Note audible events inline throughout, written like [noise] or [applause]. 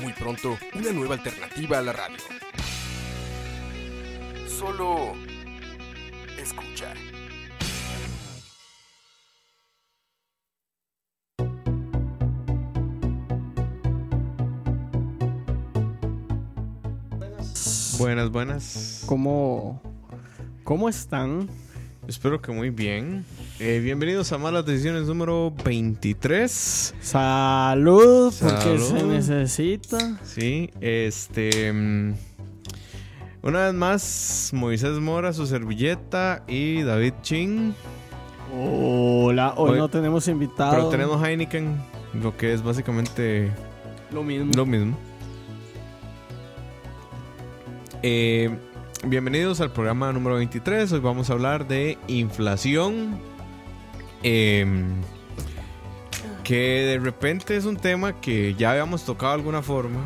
Muy pronto, una nueva alternativa a la radio. Solo escucha. Buenas, buenas. ¿Cómo, cómo están? Espero que muy bien. Eh, bienvenidos a Malas Decisiones número 23. Salud, porque Salud. se necesita. Sí, este. mm, Una vez más, Moisés Mora, su servilleta y David Chin. Hola, hoy, Hoy- no tenemos invitado. Pero tenemos Heineken, lo que es básicamente lo mismo. lo mismo. Eh, bienvenidos al programa número 23. Hoy vamos a hablar de inflación. Em, que de repente es un tema que ya habíamos tocado de alguna forma.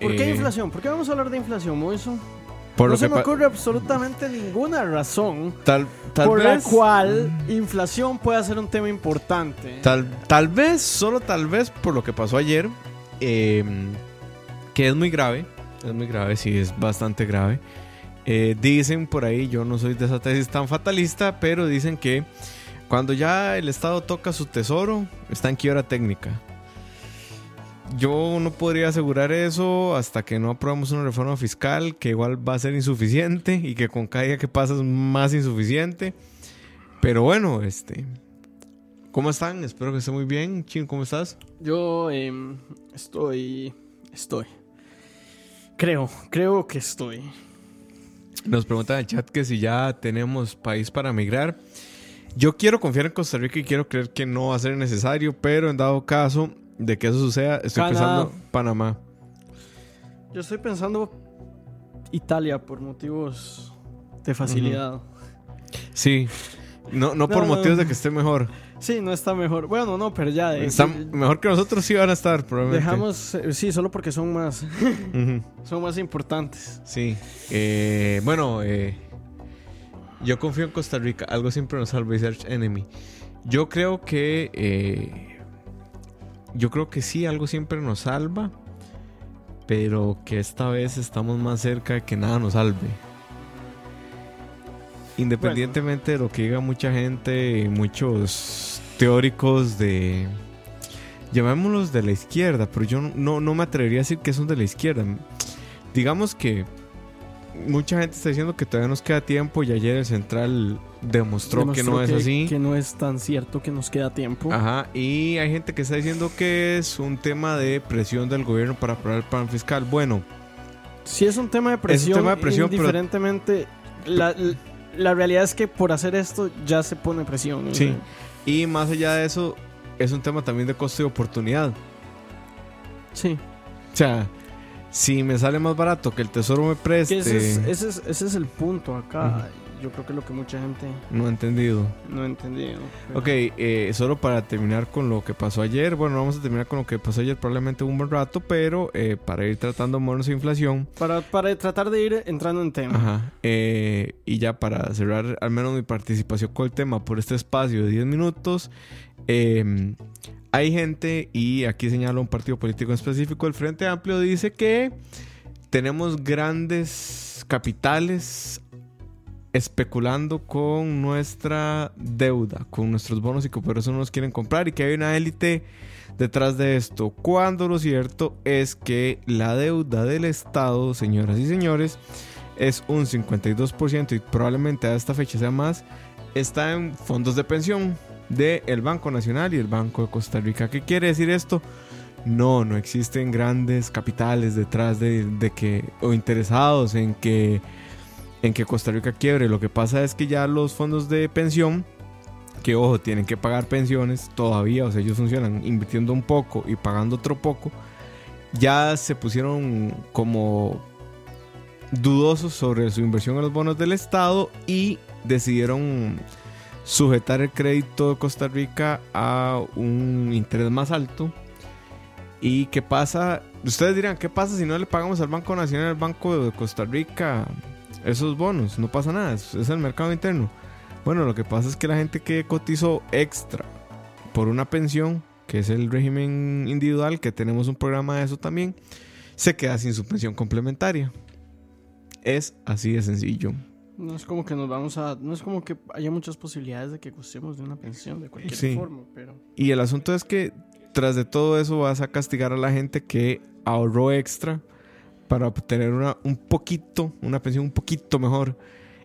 ¿Por qué Eh, inflación? ¿Por qué vamos a hablar de inflación, Moiso? Por no se me ocurre absolutamente ninguna razón Tal, tal por vez. la cual inflación pueda ser un tema importante. Tal, tal vez, solo tal vez por lo que pasó ayer, em, que es muy grave, es muy grave, sí, es bastante grave. Eh, dicen por ahí, yo no soy de esa tesis tan fatalista, pero dicen que cuando ya el Estado toca su tesoro, está en quiebra técnica. Yo no podría asegurar eso hasta que no aprobamos una reforma fiscal que igual va a ser insuficiente y que con cada día que pasa es más insuficiente. Pero bueno, este, ¿Cómo están? Espero que estén muy bien. Chin, ¿cómo estás? Yo em, estoy. Estoy. Creo, creo que estoy. Nos preguntan en el chat que si ya tenemos país para migrar. Yo quiero confiar en Costa Rica y quiero creer que no va a ser necesario, pero en dado caso de que eso suceda, estoy Canadá. pensando Panamá. Yo estoy pensando Italia por motivos de facilidad. Sí. No, no por no. motivos de que esté mejor. Sí, no está mejor. Bueno, no, pero ya. eh, mejor que nosotros sí van a estar, probablemente. Dejamos, eh, sí, solo porque son más, [laughs] son más importantes. Sí. Eh, bueno, eh, yo confío en Costa Rica. Algo siempre nos salva Research Enemy. Yo creo que. eh, yo creo que sí, algo siempre nos salva. Pero que esta vez estamos más cerca de que nada nos salve. Independientemente de lo que diga mucha gente y muchos teóricos de. Llamémoslos de la izquierda, pero yo no, no me atrevería a decir que son de la izquierda. Digamos que mucha gente está diciendo que todavía nos queda tiempo y ayer el central demostró, que no es así. Que no es tan cierto que nos queda tiempo. Ajá, y hay gente que está diciendo que es un tema de presión del gobierno para aprobar el plan fiscal. Bueno, Si es un tema de presión, tema de presión, pero- indiferentemente, la, la realidad es que por hacer esto ya se pone presión. ¿no? sí. Y más allá de eso, es un tema también de costo y oportunidad. Sí. O sea, si me sale más barato que el tesoro me preste, ese, es, ese, es, ese es el punto acá. Yo creo que es lo que mucha gente no he entendido. no ha entendido. pero- Ok, eh, solo para terminar con lo que pasó ayer. Bueno, no vamos a terminar con lo que pasó ayer probablemente un buen rato, pero eh, para ir tratando monos de inflación. Para, para tratar de ir entrando en tema. Ajá. eh, y ya para cerrar al menos mi participación con el tema por este espacio de 10 minutos. eh, hay gente, y aquí señalo un partido político en específico, el Frente Amplio dice que tenemos grandes capitales especulando con nuestra deuda, con nuestros bonos y que por eso no nos quieren comprar y que hay una élite detrás de esto. Cuando lo cierto es que la deuda del Estado, señoras y señores, es un 52% y probablemente a esta fecha sea más, está en fondos de pensión del Banco Nacional y el Banco de Costa Rica. ¿Qué quiere decir esto? No, no existen grandes capitales detrás de, de que o interesados en que en que Costa Rica quiebre. Lo que pasa es que ya los fondos de pensión que ojo, tienen que pagar pensiones todavía, o sea, ellos funcionan invirtiendo un poco y pagando otro poco. ya se pusieron como dudosos sobre su inversión en los bonos del Estado y decidieron sujetar el crédito de Costa Rica a un interés más alto. ¿Y qué pasa? Ustedes dirán, ¿qué pasa si no le pagamos al Banco Nacional, al Banco de Costa Rica esos bonos? No pasa nada, es es el mercado interno. Bueno, lo que pasa es que la gente que cotizó extra por una pensión, que es el régimen individual, que tenemos un programa de eso también, se queda sin su pensión complementaria. Es así de sencillo. No es como que nos vamos a. No es como que haya muchas posibilidades de que gustemos de una pensión de cualquier Sí. forma, pero. Y el asunto es que tras de todo eso vas a castigar a la gente que ahorró extra para obtener una, un poquito, una pensión un poquito mejor.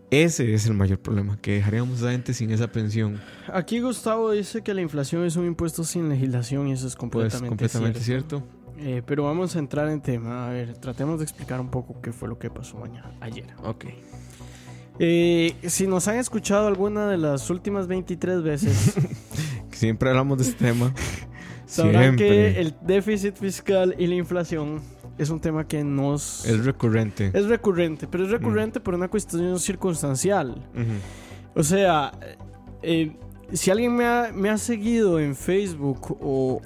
Ese es el mayor problema, que dejaríamos a la gente sin esa pensión. Aquí Gustavo dice que la inflación es un impuesto sin legislación y eso es Pues completamente, completamente cierto. cierto. Eh, pero vamos a entrar en tema. A ver, tratemos de explicar un poco qué fue lo que pasó mañana, ayer. Ok. Eh, si nos han escuchado alguna de las últimas 23 veces, [laughs] Siempre hablamos de este tema. sabrán Siempre. que el déficit fiscal y la inflación es un tema que nos... Es recurrente. es recurrente, pero es Mm. recurrente por una cuestión circunstancial. O sea, eh, si alguien me ha, me ha seguido en Facebook o...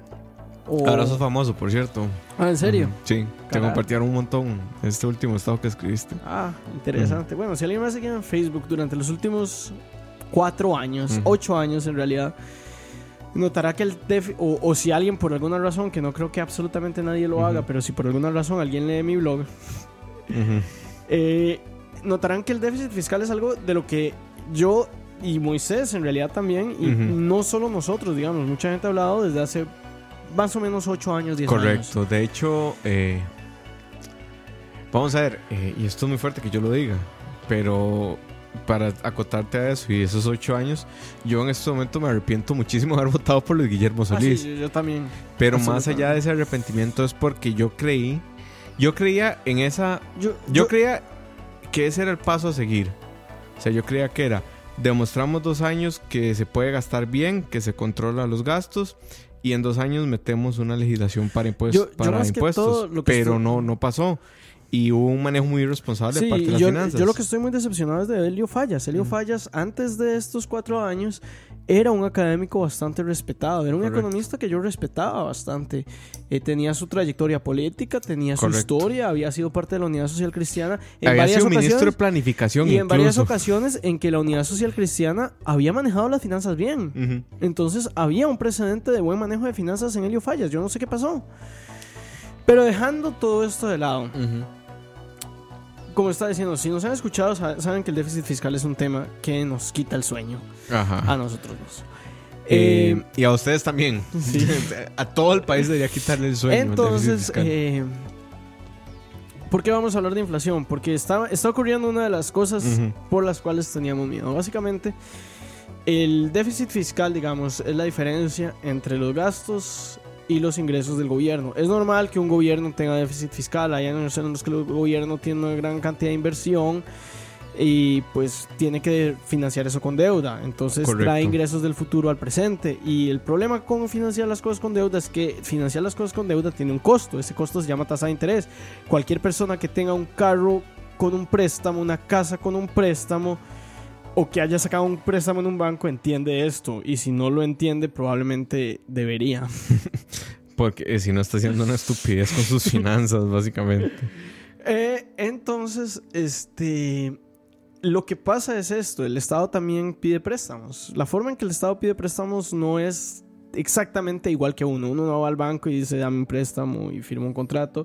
o- Ahora sos famoso, por cierto. Ah, ¿en serio? Sí, te compartieron un montón este último estado que escribiste. Ah, interesante. Bueno, si alguien me ha seguido en Facebook durante los últimos cuatro años, ocho años en realidad, notará que el déficit, o, o si alguien por alguna razón, que no creo que absolutamente nadie lo haga, pero si por alguna razón alguien lee mi blog, eh, notarán que el déficit fiscal es algo de lo que yo y Moisés en realidad también, y no solo nosotros, digamos, mucha gente ha hablado desde hace más o menos ocho años, diez años. Correcto. De hecho, eh, vamos a ver, eh, y esto es muy fuerte que yo lo diga, pero para acotarte a eso y esos ocho años, yo en este momento me arrepiento muchísimo de haber votado por Luis Guillermo Ah, sí, Solís. yo, yo también. pero más allá de ese arrepentimiento es porque yo creí, yo creía en esa Yo, Yo creía que ese era el paso a seguir. O sea, yo creía que era, demostramos dos años que se puede gastar bien, que se controla los gastos y en dos años metemos una legislación para, impues- Yo- yo para que impuestos. todo pero estoy- no, no pasó. Y hubo un manejo muy irresponsable de Sí, parte de las yo, finanzas. yo lo que estoy muy decepcionado es de Elio Fallas. Elio Ujú. Fallas, antes de estos cuatro años, era un académico bastante respetado. Era un Correcto. economista que yo respetaba bastante. Eh, tenía su trayectoria política, tenía su Correcto. historia, había sido parte de la Unidad Social Cristiana. En Había varias sido ministro de ocasiones. planificación Y en varias incluso. ocasiones en que la Unidad Social Cristiana había manejado las finanzas bien. Ujú. Entonces había un precedente de buen manejo de finanzas en Elio Fallas. Yo no sé qué pasó. Pero dejando todo esto de lado. Como está diciendo, si nos han escuchado, sa- saben que el déficit fiscal es un tema que nos quita el sueño Ajá. a nosotros dos. Eh, Eh, y a ustedes también. sí. [laughs] a todo el país debería quitarle el sueño. entonces, eh, ¿por qué vamos a hablar de inflación? Porque está, está ocurriendo una de las cosas por las cuales teníamos miedo. Básicamente, el déficit fiscal, digamos, es la diferencia entre los gastos y los ingresos del gobierno. Es normal que un gobierno tenga déficit fiscal. Hay años en los que el gobierno tiene una gran cantidad de inversión y pues tiene que financiar eso con deuda. Entonces Correcto. trae ingresos del futuro al presente. Y el problema con financiar las cosas con deuda es que financiar las cosas con deuda tiene un costo. Ese costo se llama tasa de interés. Cualquier persona que tenga un carro con un préstamo, una casa con un préstamo, o que haya sacado un préstamo en un banco entiende esto. Y si no lo entiende, probablemente debería. [laughs] Porque eh, si no está haciendo una estupidez con sus finanzas, [laughs] básicamente. Eh, entonces, este. Lo que pasa es esto: el Estado también pide préstamos. La forma en que el Estado pide préstamos no es exactamente igual que uno. Uno no va al banco y dice dame un préstamo y firma un contrato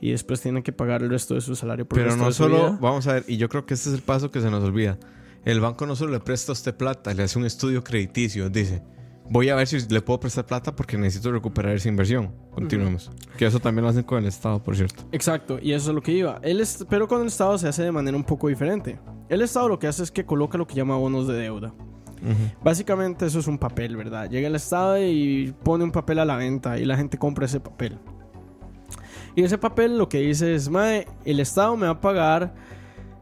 y después tiene que pagar el resto de su salario por Pero no solo, vamos a ver, y yo creo que este es el paso que se nos olvida. El banco no solo le presta a usted plata, le hace un estudio crediticio. Dice, voy a ver si le puedo prestar plata porque necesito recuperar esa inversión. Continuemos. Que eso también lo hacen con el Estado, por cierto. Exacto, y eso es lo que iba. El pero con el Estado se hace de manera un poco diferente. El Estado lo que hace es que coloca lo que llama bonos de deuda. Básicamente eso es un papel, ¿verdad? Llega el Estado y pone un papel a la venta y la gente compra ese papel. Y ese papel lo que dice es, Mae, el Estado me va a pagar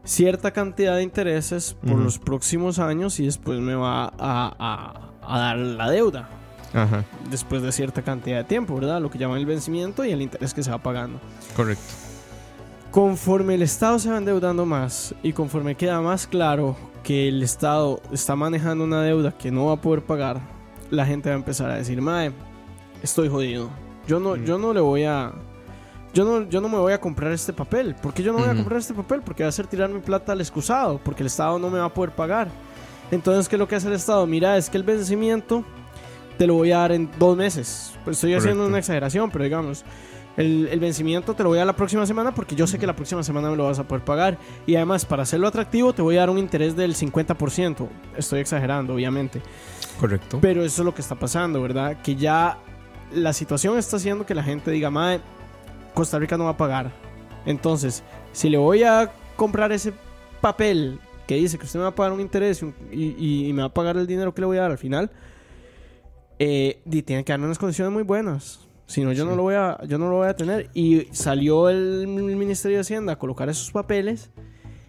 cierta cantidad de intereses por los próximos años y después me va a, a- a dar la deuda. Ajá, después de cierta cantidad de tiempo, ¿verdad? Lo que llaman el vencimiento y el interés que se va pagando. correcto. Conforme el Estado se va endeudando más y conforme queda más claro que el Estado está manejando una deuda que no va a poder pagar, la gente va a empezar a decir, mae, estoy jodido. Yo no, Mm. yo no le voy a... Yo no, yo no me voy a comprar este papel. ¿Por qué yo no voy a comprar este papel? Porque va a ser tirar mi plata al excusado. Porque el Estado no me va a poder pagar. Entonces, ¿qué es lo que hace el Estado? Mira, es que el vencimiento te lo voy a dar en dos meses. Pues estoy haciendo una exageración, pero digamos, el, el vencimiento te lo voy a dar la próxima semana porque yo sé que la próxima semana me lo vas a poder pagar. Y además, para hacerlo atractivo, te voy a dar un interés del 50%. Estoy exagerando, obviamente. Correcto. Pero eso es lo que está pasando, ¿verdad? Que ya la situación está haciendo que la gente diga, madre, Costa Rica no va a pagar. Entonces, si le voy a comprar ese papel que dice que usted me va a pagar un interés y, y- y me va a pagar el dinero que le voy a dar al final, eh, tiene que darme unas condiciones muy buenas. Si no, yo, no lo voy a, yo no lo voy a tener. Y salió el Ministerio de Hacienda a colocar esos papeles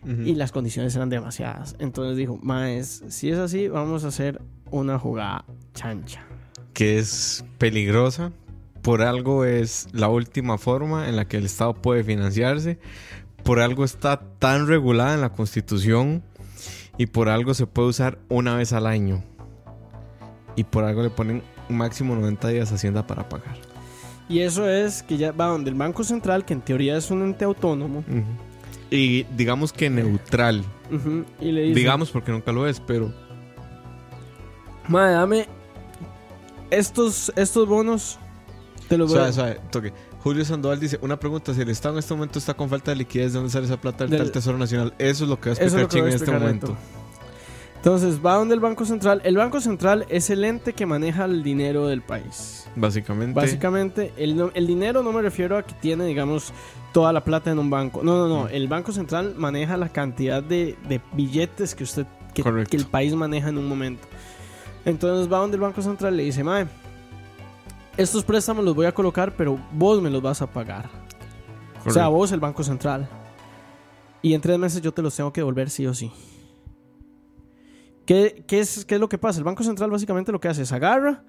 y las condiciones eran demasiadas. Entonces dijo, Maes, si es así, vamos a hacer una jugada chancha. que es peligrosa. Por algo es la última forma en la que el Estado puede financiarse. Por algo está tan regulada en la Constitución. Y por algo se puede usar una vez al año. Y por algo le ponen un máximo 90 días a Hacienda para pagar. Y eso es que ya va donde el Banco Central, que en teoría es un ente autónomo. Y digamos que neutral. ujú, y le dice, Digamos porque nunca lo es, pero Mae, dame estos, estos bonos, te los voy Suave, a... suave, toque. Julio Sandoval dice, una pregunta, si el Estado en este momento está con falta de liquidez, ¿de dónde sale esa plata del, Tesoro Nacional? Eso es lo que va a explicar Ching en este momento. Entonces, va donde el Banco Central. El Banco Central es el ente que maneja el dinero del país. Básicamente. Básicamente, el, el dinero no me refiero a que tiene, digamos, toda la plata en un banco. No, no, no. Mm. El Banco Central maneja la cantidad de, de billetes que usted, que, que el país maneja en un momento. Entonces va donde el Banco Central le dice, Mae, estos préstamos los voy a colocar, pero vos me los vas a pagar. O sea, vos el Banco Central. Y en tres meses yo te los tengo que devolver sí o sí. ¿Qué, qué es, qué es lo que pasa? El Banco Central básicamente lo que hace es agarra.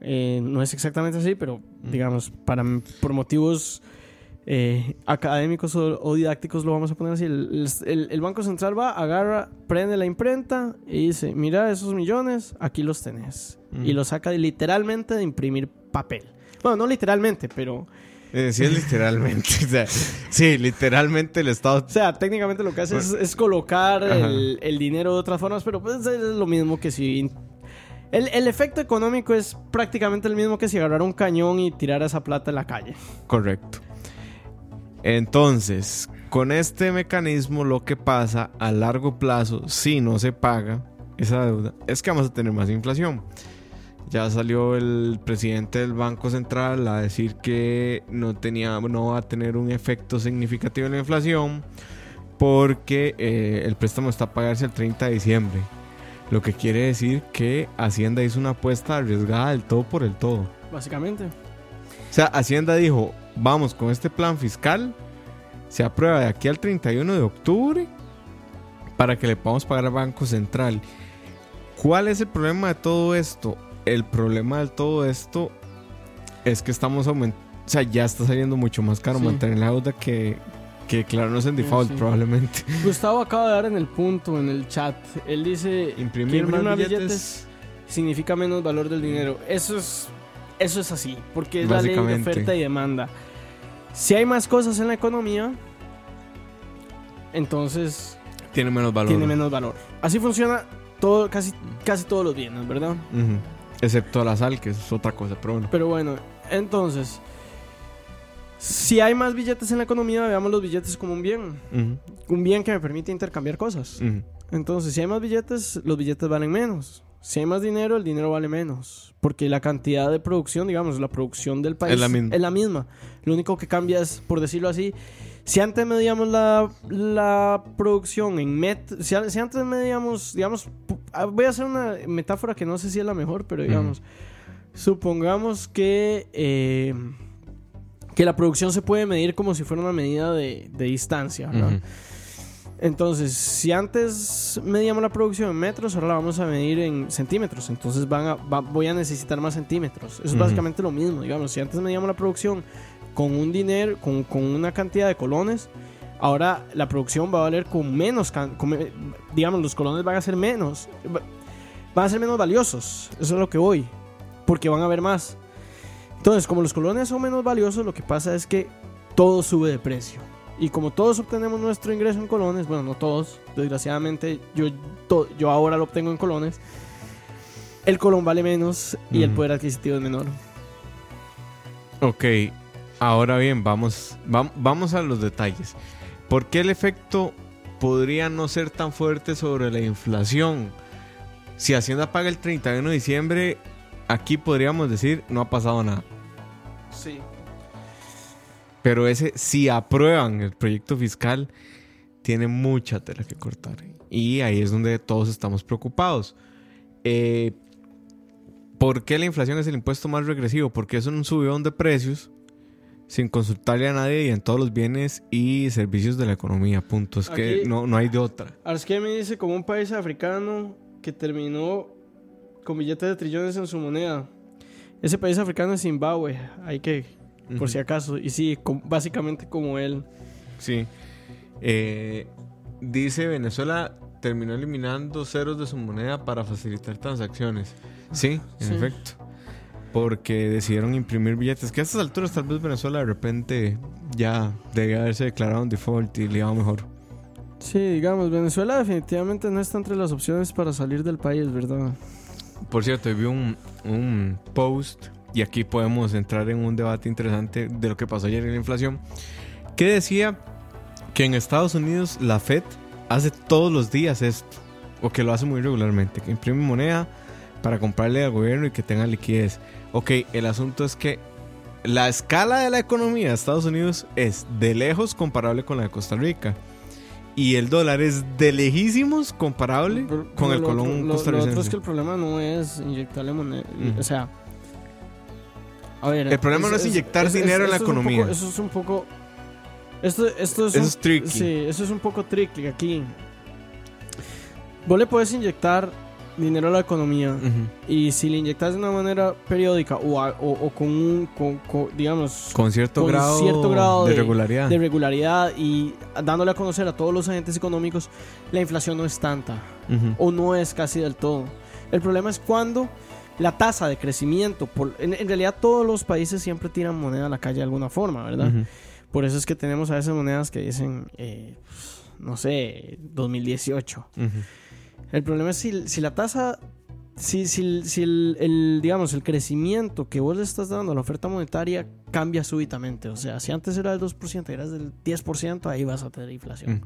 eh, no es exactamente así, pero digamos, para, por motivos eh, académicos o, o didácticos lo vamos a poner así. El, el- el Banco Central va, agarra, prende la imprenta y dice, mira esos millones, aquí los tenés. Mm. Y los saca de- literalmente de imprimir papel. Bueno, no literalmente, pero... Eh, sí, es literalmente. [laughs] o sea, sí, literalmente el Estado. O sea, técnicamente lo que hace es, es colocar el, el dinero de otras formas, pero pues es lo mismo que si... El, el efecto económico es prácticamente el mismo que si agarrara un cañón y tirara esa plata en la calle. Correcto. Entonces, con este mecanismo, lo que pasa a largo plazo, si no se paga esa deuda, es que vamos a tener más inflación. Ya salió el presidente del Banco Central a decir que no, tenía, no va a tener un efecto significativo en la inflación porque eh, el préstamo está a pagarse el 30 de diciembre. Lo que quiere decir que Hacienda hizo una apuesta arriesgada del todo por el todo. Básicamente. O sea, Hacienda dijo, vamos con este plan fiscal, se aprueba de aquí al 31 de octubre para que le podamos pagar al Banco Central. ¿Cuál es el problema de todo esto? El problema de todo esto es que estamos aumentando, o sea, ya está saliendo mucho más caro Sí. mantener la deuda que, que declararnos en default sí. probablemente. [laughs] Gustavo acaba de dar en el punto en el chat. Él dice que Imprimir más billetes. significa menos valor del dinero. Eso es, eso es así, porque es la ley de oferta y demanda. Si hay más cosas en la economía, entonces Tiene menos valor. tiene menos valor. Así funciona todo, casi, casi todos los bienes, ¿verdad? Excepto la sal, que es otra cosa, pero bueno. Pero bueno, entonces, si hay más billetes en la economía, veamos los billetes como un bien. Un bien que me permite intercambiar cosas. Entonces, si hay más billetes, los billetes valen menos. Si hay más dinero, el dinero vale menos. Porque la cantidad de producción, digamos, la producción del país Es la misma. es la misma. Lo único que cambia es, por decirlo así, si antes medíamos la, la producción en met... Si, antes medíamos, digamos... ah, Voy a hacer una metáfora que no sé si es la mejor, pero digamos... Supongamos que... eh, que la producción se puede medir como si fuera una medida de, de distancia, ¿verdad? Ujú. Entonces, si antes medíamos la producción en metros, ahora la vamos a medir en centímetros. Entonces van a, va- voy a necesitar más centímetros. Eso es básicamente lo mismo. Digamos, si antes medíamos la producción con un dinero, con, con una cantidad de colones, ahora la producción va a valer con menos, con digamos, los colones van a ser menos, va- van a ser menos valiosos. Eso es lo que voy, porque van a haber más. Entonces, como los colones son menos valiosos, lo que pasa es que todo sube de precio. Y como todos obtenemos nuestro ingreso en colones, bueno, no todos, desgraciadamente yo, to- yo ahora lo obtengo en colones, el colón vale menos y el Ujú. poder adquisitivo es menor. Ok, ahora bien, vamos, vam- vamos a los detalles. ¿Por qué el efecto podría no ser tan fuerte sobre la inflación? Si Hacienda paga el 31 de diciembre, aquí podríamos decir no ha pasado nada. Sí. Pero ese, si aprueban el proyecto fiscal, tiene mucha tela que cortar. Y ahí es donde todos estamos preocupados. Eh, ¿Por qué la inflación es el impuesto más regresivo? Porque es un subidón de precios sin consultarle a nadie y en todos los bienes y servicios de la economía. Punto. Es que no, no hay de otra. Que me dice como un país africano que terminó con billetes de trillones en su moneda. Ese país africano es Zimbabue. Hay que, por si acaso. Y sí, com- básicamente como él. Sí. Eh, dice Venezuela terminó eliminando ceros de su moneda para facilitar transacciones. Sí, en Sí. efecto. Porque decidieron imprimir billetes. Que a estas alturas tal vez Venezuela de repente ya debe haberse declarado un default y le iba mejor. Sí, digamos, Venezuela definitivamente no está entre las opciones para salir del país, ¿verdad? Por cierto, vi un, un post y aquí podemos entrar en un debate interesante de lo que pasó ayer en la inflación. Que decía que en Estados Unidos la Fed hace todos los días esto, o que lo hace muy regularmente, que imprime moneda para comprarle al gobierno y que tenga liquidez. Ok, el asunto es que la escala de la economía de Estados Unidos es de lejos comparable con la de Costa Rica. Y el dólar es de lejísimos comparable Pero- con pero el lo colón otro- lo- costarricense. otro es que el problema no es inyectarle moneda. O sea. A ver. El problema no es inyectar dinero en la economía. poco- eso es un poco. Esto, esto es, Eso un- es tricky. Sí, eso es un poco tricky aquí. Vos le puedes inyectar dinero a la economía. Y si le inyectas de una manera periódica o, a- o, o con un. con- con, digamos. Con cierto, Con grado, cierto grado de, de- regularidad. de regularidad y dándole a conocer a todos los agentes económicos, la inflación no es tanta o no es casi del todo. El problema es cuando la tasa de crecimiento, por, en, en realidad todos los países siempre tiran moneda a la calle de alguna forma, ¿verdad? Por eso es que tenemos a veces monedas que dicen, eh, no sé, 2018. Ujú. El problema es si, si la tasa, si, si, si el, el, digamos, el crecimiento que vos le estás dando a la oferta monetaria cambia súbitamente. O sea, si antes era del 2% y eras del 10%, ahí vas a tener inflación.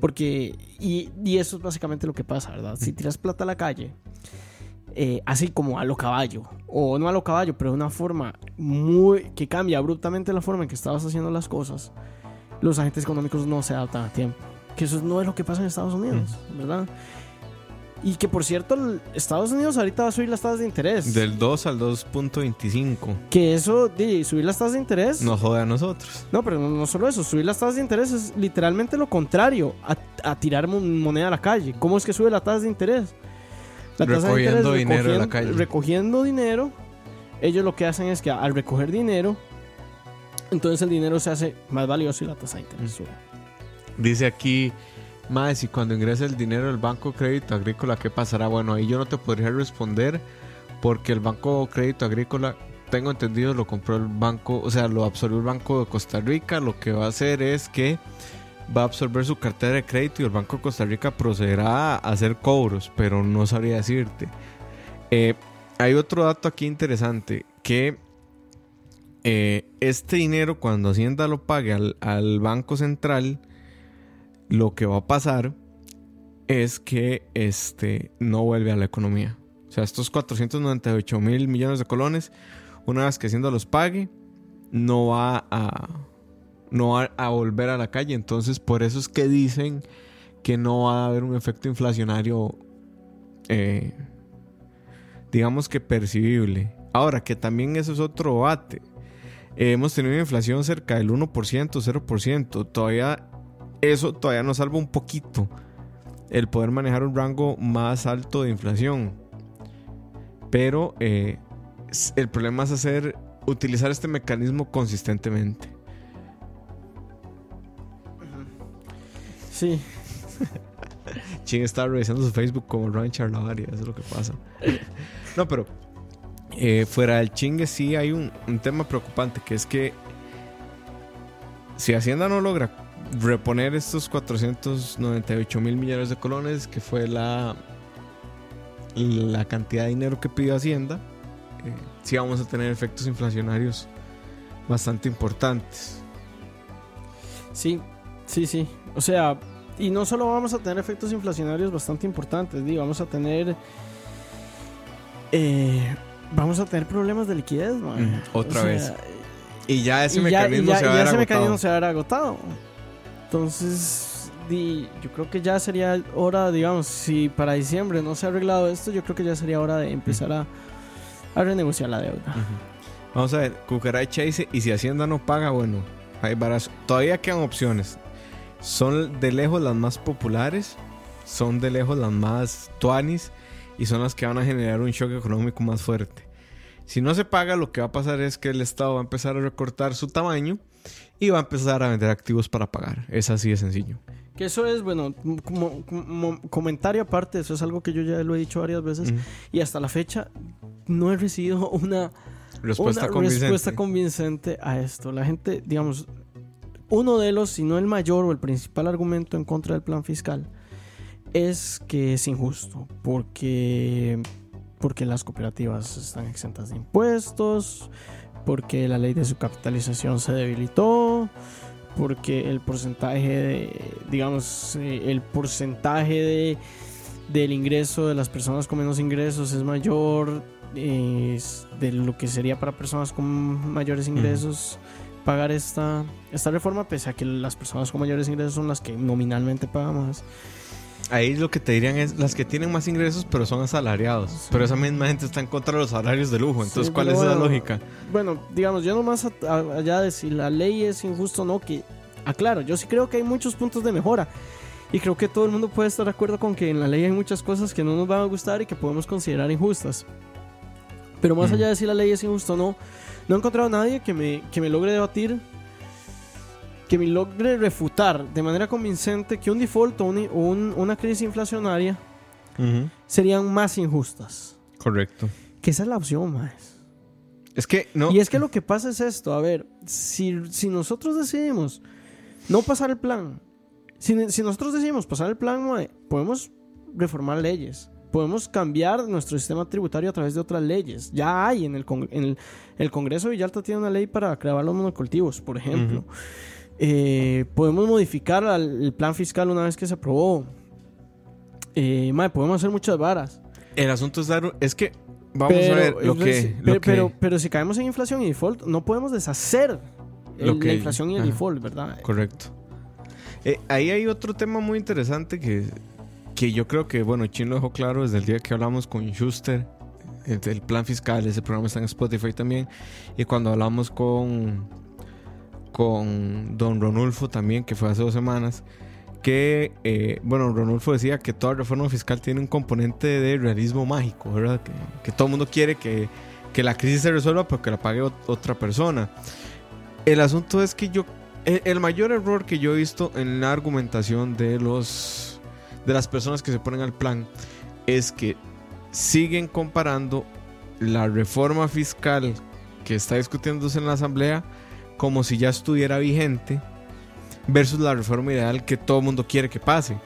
Porque, y, y eso es básicamente lo que pasa, ¿verdad? Si tiras plata a la calle, eh, así como a lo caballo, o no a lo caballo, pero de una forma muy que cambia abruptamente la forma en que estabas haciendo las cosas, los agentes económicos no se adaptan a tiempo. Que eso no es lo que pasa en Estados Unidos, ¿verdad? Y que por cierto, Estados Unidos ahorita va a subir las tasas de interés. Del 2 al 2.25. Que eso, di, subir las tasas de interés. Nos jode a nosotros. No, pero no, no solo eso, subir las tasas de interés es literalmente lo contrario a, a tirar mon- moneda a la calle. ¿Cómo es que sube la tasa de interés? La Recogiendo dinero de la calle. Recogiendo dinero, ellos lo que hacen es que al recoger dinero, entonces el dinero se hace más valioso y la tasa de interés sube. Dice aquí, más si cuando ingresa el dinero del Banco Crédito Agrícola, ¿qué pasará? Bueno, ahí yo no te podría responder porque el Banco Crédito Agrícola, tengo entendido, lo compró el banco, o sea, lo absorbió el Banco de Costa Rica. Lo que va a hacer es que va a absorber su cartera de crédito y el Banco de Costa Rica procederá a hacer cobros, pero no sabría decirte. Eh, hay otro dato aquí interesante, que eh, este dinero cuando Hacienda lo pague al, al Banco Central, lo que va a pasar es que este, no vuelve a la economía. O sea, estos 498 mil millones de colones, una vez que Hacienda los pague, no va a, no va a volver a la calle. Entonces, por eso es que dicen que no va a haber un efecto inflacionario, eh, digamos que percibible. Ahora, que también eso es otro debate. Eh, hemos tenido una inflación cerca del 1%, 0%. Todavía eso todavía nos salva un poquito el poder manejar un rango más alto de inflación. Pero eh, el problema es hacer, utilizar este mecanismo consistentemente. Sí. [laughs] Ching está revisando su Facebook como Ryan Charlavaria, eso es lo que pasa. [laughs] no, pero eh, fuera del chingue sí hay un, un tema preocupante que es que si Hacienda no logra reponer estos 498 mil millones de colones, que fue la, la cantidad de dinero que pidió Hacienda, eh, sí vamos a tener efectos inflacionarios bastante importantes. Sí, sí, sí. O sea, y no solo vamos a tener efectos inflacionarios bastante importantes, digo, vamos a tener... Eh, vamos a tener problemas de liquidez, man. Otra O sea, vez. Y ya ese y mecanismo ya- se va a ese agotado. mecanismo se va a ver agotado. Entonces, di- yo creo que ya sería hora, digamos, si para diciembre no se ha arreglado esto, yo creo que ya sería hora de empezar a, a renegociar la deuda. Vamos a ver, Cucaracha dice, y si Hacienda no paga, bueno, hay varas. Todavía quedan opciones. Son de lejos las más populares, son de lejos las más tuanis y son las que van a generar un shock económico más fuerte. Si no se paga, lo que va a pasar es que el Estado va a empezar a recortar su tamaño y va a empezar a vender activos para pagar. Es así de sencillo. Que eso es, bueno, como, como comentario aparte, eso es algo que yo ya lo he dicho varias veces Ujú. y hasta la fecha no he recibido una, Respuesta una convincente. respuesta convincente a esto. La gente, digamos, uno de los, si no el mayor o el principal argumento en contra del plan fiscal es que es injusto, porque, porque las cooperativas están exentas de impuestos, porque la ley de su capitalización se debilitó, porque el porcentaje de, digamos, eh, el porcentaje de, del ingreso de las personas con menos ingresos es mayor eh, de lo que sería para personas con mayores ingresos pagar esta, esta reforma, pese a que las personas con mayores ingresos son las que nominalmente pagan más. Ahí lo que te dirían es las que tienen más ingresos pero son asalariados. Sí. Pero esa misma gente está en contra de los salarios de lujo. Entonces, Sí, ¿cuál es esa bueno, lógica? Bueno, digamos, yo nomás allá de si la ley es injusta o no, que aclaro, yo sí creo que hay muchos puntos de mejora. Y creo que todo el mundo puede estar de acuerdo con que en la ley hay muchas cosas que no nos van a gustar y que podemos considerar injustas. Pero más Mm. allá de si la ley es injusta o no, no he encontrado a nadie que me, que me logre debatir, que me logre refutar de manera convincente que un default o, un- un- una crisis inflacionaria serían más injustas. Correcto. Que esa es la opción, más. Es que no. Y es que lo que pasa es esto, a ver, si, si nosotros decidimos no pasar el plan, si, si nosotros decidimos pasar el plan, mae, podemos reformar leyes, podemos cambiar nuestro sistema tributario a través de otras leyes. Ya hay en el, con- en el, el Congreso de Villalta tiene una ley para crear los monocultivos, por ejemplo. Eh, podemos modificar al- el plan fiscal una vez que se aprobó. Eh, podemos hacer muchas varas. El asunto es dar. Es que. Vamos pero, a ver lo entonces, que. pero, lo que- pero, pero si caemos en inflación y default, no podemos deshacer el- Lo que- la inflación y el ajá. default, ¿verdad? Correcto. Eh, ahí hay otro tema muy interesante que, que yo creo que, bueno, Chin lo dejó claro desde el día que hablamos con Schuster, el, plan fiscal, ese programa está en Spotify también, y cuando hablamos con, con Don Ronulfo también, que fue hace dos semanas, que, eh, bueno, Ronulfo decía que toda reforma fiscal tiene un componente de realismo mágico, ¿verdad? Que, que todo el mundo quiere que, que la crisis se resuelva, pero que la pague ot- otra persona. El asunto es que yo el, el mayor error que yo he visto en la argumentación de los de las personas que se ponen al plan es que siguen comparando la reforma fiscal que está discutiéndose en la asamblea como si ya estuviera vigente versus la reforma ideal que todo el mundo quiere que pase.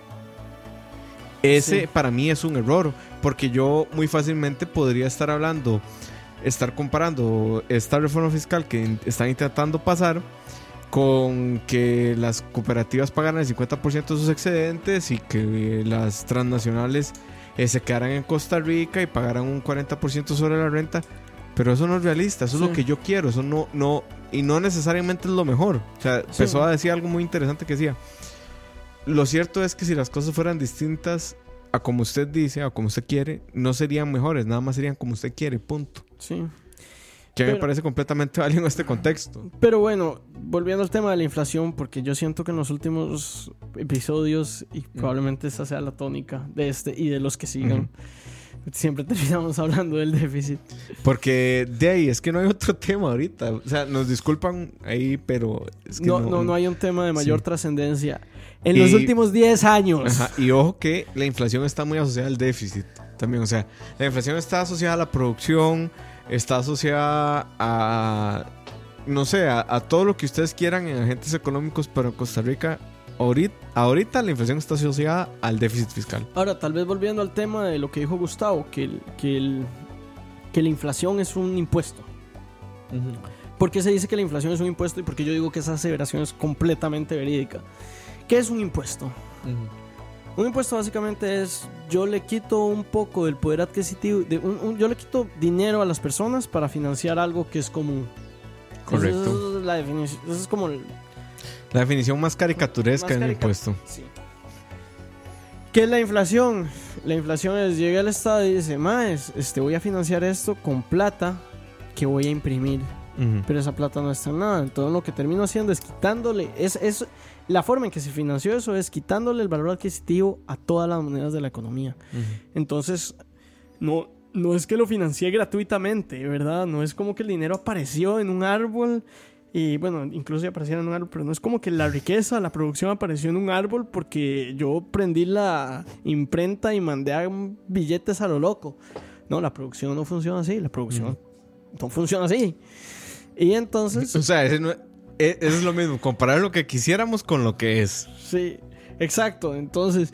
Ese Sí. para mí es un error porque yo muy fácilmente podría estar hablando estar comparando esta reforma fiscal que están intentando pasar con que las cooperativas pagaran el 50% de sus excedentes y que las transnacionales eh, se quedaran en Costa Rica y pagaran un 40% sobre la renta. Pero eso no es realista, eso es lo que yo quiero, eso no, no, y no necesariamente es lo mejor. O sea, Sí. empezó a decir algo muy interesante que decía, lo cierto es que si las cosas fueran distintas a como usted dice, a como usted quiere, no serían mejores, nada más serían como usted quiere, punto. Sí. Que me Pero- parece completamente válido en este contexto. Pero bueno, volviendo al tema de la inflación, porque yo siento que en los últimos episodios, y probablemente esta sea la tónica de este y de los que sigan, siempre terminamos [laughs] hablando del déficit. Porque de ahí es que no hay otro [laughs] tema ahorita. O sea, nos disculpan ahí, pero es que no, no, no, hay un tema de mayor Sí. trascendencia. En Y- los últimos 10 años. Ajá, Y ojo que la inflación está muy asociada al déficit también. O sea, la inflación está asociada a la producción, está asociada a, no sé, a, a todo lo que ustedes quieran en agentes económicos, pero en Costa Rica, ahorita, ahorita la inflación está asociada al déficit fiscal. Ahora, tal vez volviendo al tema de lo que dijo Gustavo, que, el- que, el- que la inflación es un impuesto. ¿Por qué se dice que la inflación es un impuesto y por qué yo digo que esa aseveración es completamente verídica? ¿Qué es un impuesto? Un impuesto básicamente es yo le quito un poco del poder adquisitivo, de un- un- yo le quito dinero a las personas para financiar algo que es común. Correcto. Esa es la definición. Esa es como el- La definición más caricaturesca Más del carica- impuesto. Sí. ¿Qué es la inflación? La inflación es, llega al Estado y dice, más, este, voy a financiar esto con plata que voy a imprimir. Pero esa plata no está en nada. Entonces lo que termino haciendo es quitándole, es, es la forma en que se financió eso es quitándole el valor adquisitivo a todas las monedas de la economía. Entonces, no, no es que lo financié gratuitamente, ¿verdad? No es como que el dinero apareció en un árbol y bueno, incluso apareciera en un árbol, pero no es como que la riqueza, la producción apareció en un árbol porque yo prendí la imprenta y mandé a billetes a lo loco. No, la producción no funciona así, la producción no funciona así. Y entonces... [laughs] O sea, ese no- e- eso es lo mismo, comparar lo que quisiéramos con lo que es. Sí, exacto. Entonces,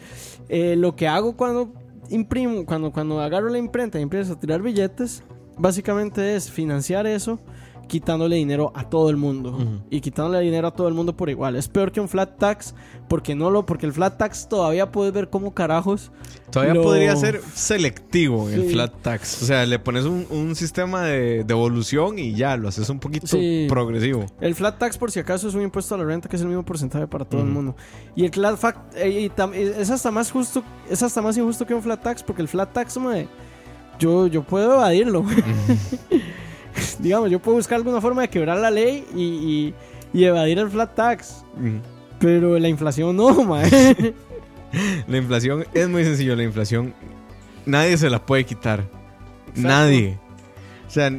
eh, lo que hago cuando imprimo, cuando, cuando agarro la imprenta y empiezo a tirar billetes, básicamente es financiar eso quitándole dinero a todo el mundo y quitándole dinero a todo el mundo por igual. Es peor que un flat tax porque no lo porque el flat tax todavía puedes ver cómo carajos Todavía Lo- podría ser selectivo el flat tax. O sea, le pones un, un sistema de devolución y ya, lo haces un poquito Sí. progresivo. El flat tax, por si acaso, es un impuesto a la renta que es el mismo porcentaje para todo el mundo. Y el flat fact eh, y tam- es hasta más justo, es hasta más injusto que un flat tax, porque el flat tax, mae, yo, yo puedo evadirlo. [laughs] [laughs] Digamos, yo puedo buscar alguna forma de quebrar la ley y, y- y evadir el flat tax. Pero la inflación no, [laughs] mae. La inflación es muy sencillo. La inflación nadie se la puede quitar. Nadie. O sea,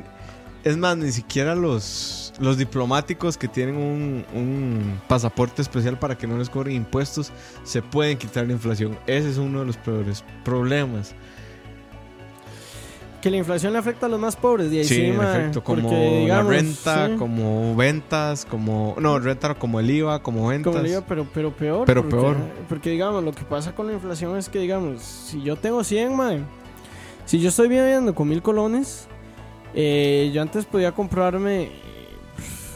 es más, ni siquiera los, los diplomáticos que tienen un, un pasaporte especial para que no les cobren impuestos se pueden quitar la inflación. Ese es uno de los peores problemas. Que la inflación le afecta a los más pobres. Y ahí Sí, sí, en mae, efecto, como porque, digamos, la renta, sí, como ventas, como... No, renta como el IVA, como ventas. Como pero, pero peor. Pero porque, peor. Porque, digamos, lo que pasa con la inflación es que, digamos, si yo tengo 100, mae, si yo estoy viviendo con mil colones, eh, yo antes podía comprarme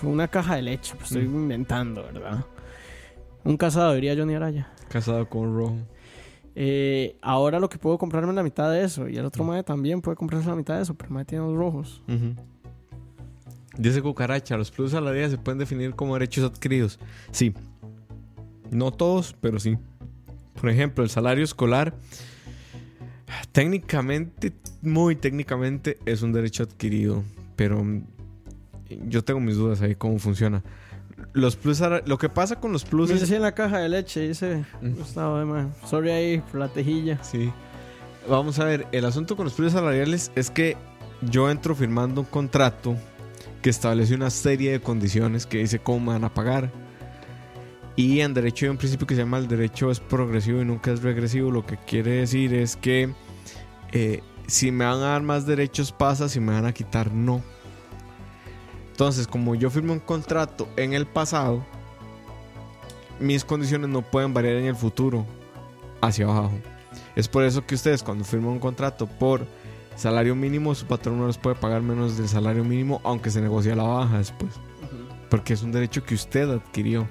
una caja de leche. Pues estoy Mm. inventando, ¿verdad? Un casado, diría Johnny Araya. Casado con rojo. Eh, ahora lo que puedo comprarme es la mitad de eso. Y el otro mae también puede comprarse la mitad de eso, pero el mae tiene los rojos. Dice Cucaracha, los plus salariales se pueden definir como derechos adquiridos. Sí. No todos, pero sí. Por ejemplo, el salario escolar, técnicamente, muy técnicamente, es un derecho adquirido. Pero mm, yo tengo mis dudas ahí cómo funciona. Los plus, lo que pasa con los plus Dice es... en la caja de leche, dice Mm. Gustavo, mae. Sorry ahí por la tejilla. Sí. Vamos a ver, el asunto con los precios salariales es que yo entro firmando un contrato que establece una serie de condiciones que dice cómo me van a pagar. Y en derecho hay un principio que se llama el derecho es progresivo y nunca es regresivo. Lo que quiere decir es que eh, si me van a dar más derechos pasa, si me van a quitar no. Entonces, como yo firmo un contrato en el pasado, mis condiciones no pueden variar en el futuro hacia abajo. Es por eso que ustedes cuando firman un contrato por salario mínimo, su patrón no les puede pagar menos del salario mínimo, aunque se negocie a la baja después. Porque es un derecho que usted adquirió.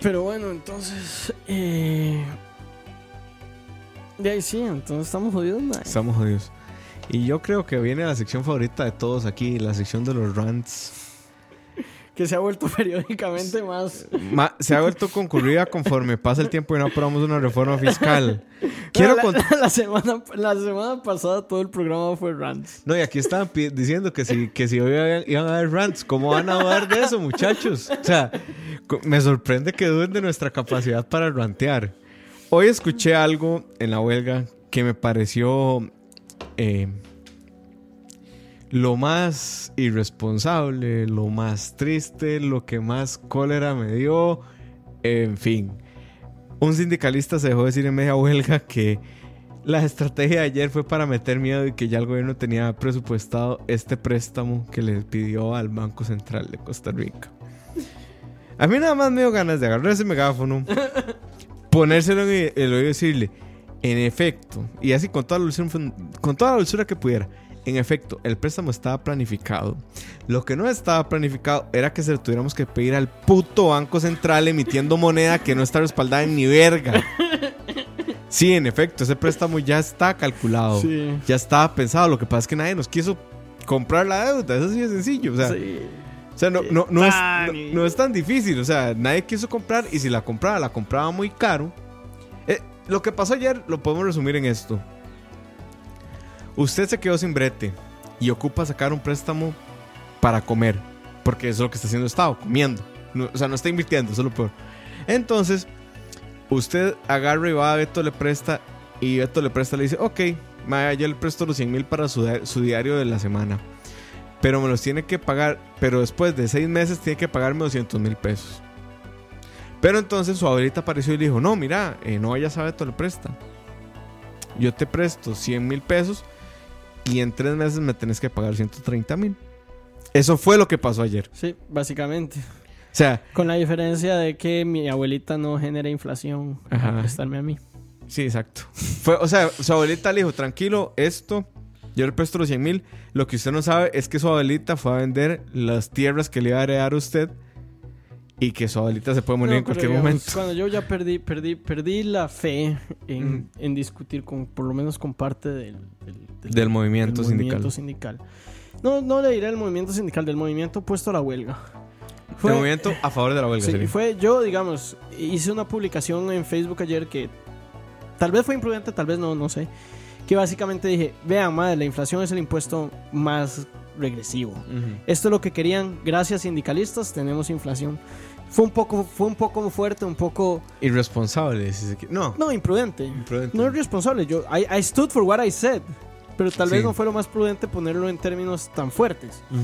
Pero bueno, entonces. Eh... De ahí sí, entonces estamos jodidos, mae. Estamos jodidos. Y yo creo que viene la sección favorita de todos aquí, la sección de los rants. ¿Qué que se ha vuelto [laughs] periódicamente más. Ma- se ha vuelto concurrida conforme pasa el tiempo y no aprobamos una reforma fiscal. [laughs] Quiero la, contar. [laughs] la semana, la semana pasada todo el programa fue rants. No, y aquí estaban diciendo que si, que si hoy iban, iban a haber rants, ¿cómo van a dudar de eso, muchachos? O sea, me sorprende que duden de nuestra capacidad para rantear. Hoy escuché algo en la huelga que me pareció eh, lo más irresponsable, lo más triste, lo que más cólera me dio, en fin. Un sindicalista se dejó decir en media huelga que la estrategia de ayer fue para meter miedo y que ya el gobierno tenía presupuestado este préstamo que le pidió al Banco Central de Costa Rica. A mí nada más me dio ganas de agarrar ese megáfono, [laughs] ponérselo en el oído y decirle, en efecto, y así con toda la dulzura, con toda la dulzura que pudiera, en efecto, el préstamo estaba planificado. Lo que no estaba planificado era que se lo tuviéramos que pedir al puto Banco Central emitiendo moneda que no está respaldada en ni verga. Sí, en efecto, ese préstamo ya está calculado. Sí. Ya estaba pensado. Lo que pasa es que nadie nos quiso comprar la deuda. Eso sí es sencillo. O sea, Sí. o sea no, no, no es, no- no es tan difícil. O sea, nadie quiso comprar y si la compraba, la compraba muy caro. Lo que pasó ayer lo podemos resumir en esto. Usted se quedó sin brete y ocupa sacar un préstamo para comer. Porque eso es lo que está haciendo Estado, comiendo. No- o sea, no está invirtiendo, eso es lo peor. Entonces, usted agarra y va a Beto le presta y Beto le presta le dice, ok, ma, yo le presto los 100 mil para su, su diario de la semana. Pero me los tiene que pagar, pero después de seis meses tiene que pagarme 200 mil pesos. Pero entonces su abuelita apareció y le dijo, no, mira, eh, no vayas a Beto le presta. Yo te presto 100 mil pesos y en tres meses me tenés que pagar 130 mil. Eso fue lo que pasó ayer. Sí, básicamente. O sea, Con la diferencia de que mi abuelita no genera inflación Ajá. a prestarme a mí. Sí, exacto. Fue, o sea, su abuelita le dijo, tranquilo, esto, yo le presto los 100 mil. Lo que usted no sabe es que su abuelita fue a vender las tierras que le iba a heredar a usted y que su abuelita se puede morir No, en cualquier digamos, momento. Cuando yo ya perdí, perdí, perdí la fe en, Mm. en discutir con, por lo menos con parte del, del, Del movimiento del sindical. movimiento sindical. No, no le diré el movimiento sindical, del movimiento opuesto a la huelga. El movimiento a favor de la huelga. Sí, sería. fue yo, digamos, hice una publicación en Facebook ayer que tal vez fue imprudente, tal vez no, no sé. Que básicamente dije, vean, madre, la inflación es el impuesto más regresivo. Esto es lo que querían, gracias sindicalistas, tenemos inflación. Fue un poco, fue un poco fuerte, un poco, Irresponsable, si se quiere. No, no, imprudente. imprudente. No es responsable. Yo, I, I stood for what I said. Pero tal vez Sí. no fue lo más prudente ponerlo en términos tan fuertes. Ujú.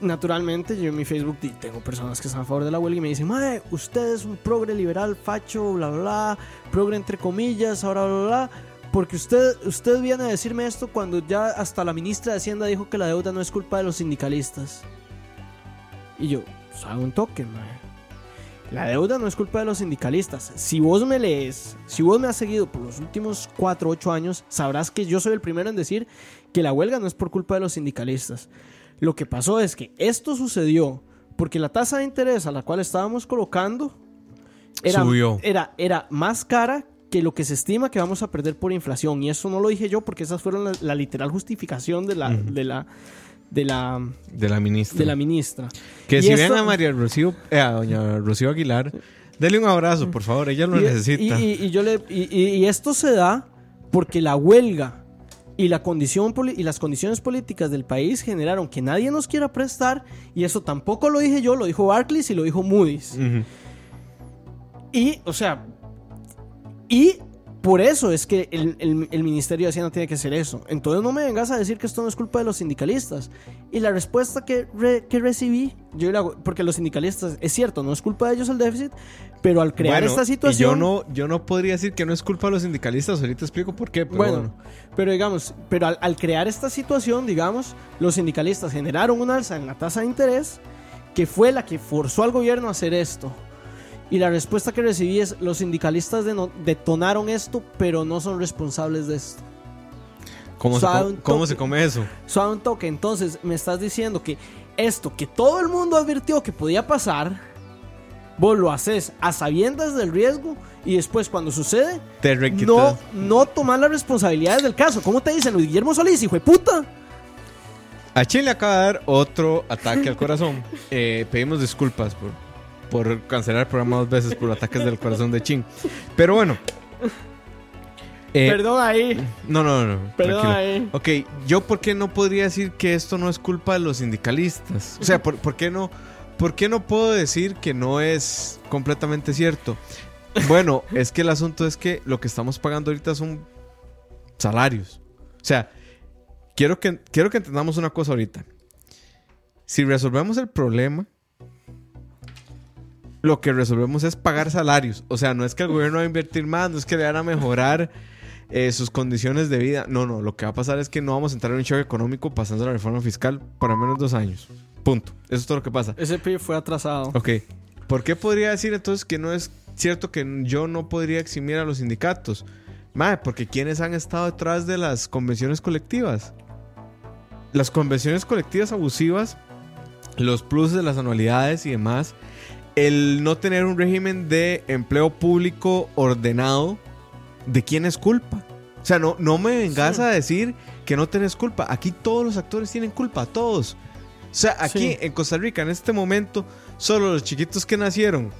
Naturalmente, yo en mi Facebook tengo personas que están a favor de la huelga y me dicen, Mae, usted es un progre liberal, facho, bla, bla, bla, progre entre comillas, ahora, bla, bla, bla. Porque usted, usted viene a decirme esto cuando ya hasta la ministra de Hacienda dijo que la deuda no es culpa de los sindicalistas. Y yo, sabe un toque, mae. La deuda no es culpa de los sindicalistas. Si vos me lees, si vos me has seguido por los últimos 4 o 8 años, sabrás que yo soy el primero en decir que la huelga no es por culpa de los sindicalistas. Lo que pasó es que esto sucedió porque la tasa de interés a la cual estábamos colocando era, Subió. era, era más cara que lo que se estima que vamos a perder por inflación. Y eso no lo dije yo porque esas fueron la, la literal justificación de la, de la, de la, De la ministra. de la ministra. Que Y si esto- ven a María Rocío, eh, a doña Rocío Aguilar, denle un abrazo, por favor, ella lo y, necesita. y- y- yo le, esto se da porque la huelga y, la condición y las condiciones políticas del país generaron que nadie nos quiera prestar. Y eso tampoco lo dije yo, lo dijo Barclays y lo dijo Moody's. Y, o sea, y por eso es que el, el- el Ministerio de Hacienda tiene que hacer eso. Entonces no me vengas a decir que esto no es culpa de los sindicalistas. Y la respuesta que, re- que recibí, yo la hago- porque los sindicalistas, es cierto, no es culpa de ellos el déficit, pero al crear Bueno, esta situación... yo no, yo no podría decir que no es culpa de los sindicalistas, ahorita explico por qué, pero bueno, bueno. pero digamos, pero al, al crear esta situación, digamos, los sindicalistas generaron un alza en la tasa de interés que fue la que forzó al gobierno a hacer esto. Y la respuesta que recibí es, los sindicalistas detonaron esto, pero no son responsables de esto. ¿Cómo, se, Suave co- un cómo se come eso? Suave un toque, entonces me estás diciendo que esto que todo el mundo advirtió que podía pasar, vos lo haces a sabiendas del riesgo y después cuando sucede, Te no, no tomar las responsabilidades del caso. ¿Cómo te dicen Luis Guillermo Solís, hijo de puta? A Chin le acaba de dar otro ataque al corazón. [laughs] Eh, pedimos disculpas por, por cancelar el programa dos veces por ataques del corazón de Chin. Pero bueno. Eh, Perdón ahí. No, no, no. Perdón tranquilo. ahí. Ok, yo por qué no podría decir que esto no es culpa de los sindicalistas. O sea, ¿por, por qué no, por qué no puedo decir que no es completamente cierto? Bueno, es que el asunto es que lo que estamos pagando ahorita son salarios. O sea, quiero que, quiero que entendamos una cosa ahorita. Si resolvemos el problema, lo que resolvemos es pagar salarios. O sea, no es que el gobierno va a invertir más, no es que le van a mejorar eh, sus condiciones de vida. No, no, lo que va a pasar es que no vamos a entrar en un shock económico pasando la reforma fiscal por al menos dos años. Punto. Eso es todo lo que pasa. Ese PIB fue atrasado. Ok. ¿Por qué podría decir entonces que no es cierto que yo no podría eximir a los sindicatos? Mae, porque ¿quiénes han estado detrás de las convenciones colectivas? Las convenciones colectivas abusivas, los plus de las anualidades y demás, el no tener un régimen de empleo público ordenado, ¿de quién es culpa? O sea, no, no me vengas Sí. a decir que no tenés culpa. Aquí todos los actores tienen culpa, todos. O sea, aquí Sí. en Costa Rica, en este momento, solo los chiquitos que nacieron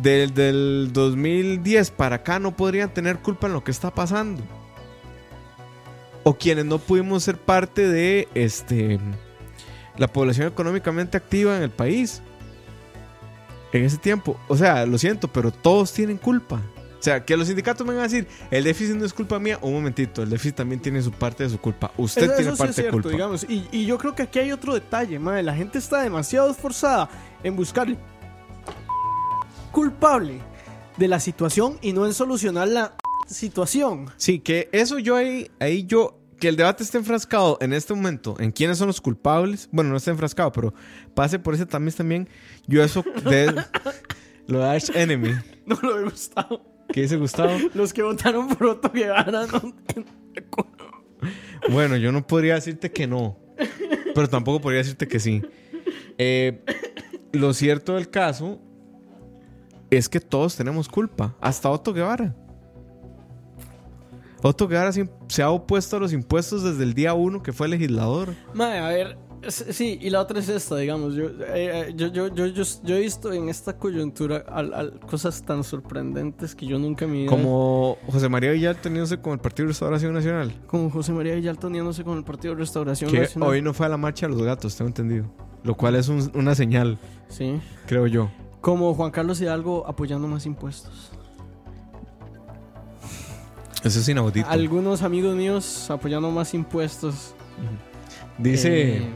del, del 2010 para acá no podrían tener culpa en lo que está pasando. O quienes no pudimos ser parte de este la población económicamente activa en el país. En ese tiempo. O sea, lo siento, pero todos tienen culpa. O sea, que los sindicatos me van a decir, el déficit no es culpa mía. Un momentito, el déficit también tiene su parte de su culpa. Usted Eso- tiene eso sí parte es de cierto, culpa. digamos. Y, y yo creo que aquí hay otro detalle, madre. La gente está demasiado esforzada en buscar el culpable de la situación y no en solucionar la situación. Sí, que eso yo ahí, ahí yo, que el debate esté enfrascado en este momento en quiénes son los culpables. Bueno, no está enfrascado, pero pase por ese también también. Yo eso de [laughs] lo de Arch Enemy. [laughs] No lo he gustado. ¿Qué dice Gustavo? [laughs] Los que votaron por Otto Guevara no Bueno, yo no podría decirte que no, pero tampoco podría decirte que sí. Eh, lo cierto del caso es que todos tenemos culpa, hasta Otto Guevara. Otto Guevara sim- se ha opuesto a los impuestos desde el día uno que fue legislador. Madre, a ver, sí, y la otra es esta, digamos. Yo, eh, eh, yo, yo, yo, yo, he visto en esta coyuntura al- al- cosas tan sorprendentes que yo nunca me Como José María Villar teniéndose con el Partido de Restauración Nacional. Como José María Villalta uniéndose con el Partido de Restauración Que Nacional. hoy no fue a la marcha de los gatos, tengo entendido. Lo cual es un- una señal, Sí. creo yo. Como Juan Carlos Hidalgo apoyando más impuestos. Eso es inaudito. Algunos amigos míos apoyando más impuestos. Dice Eh,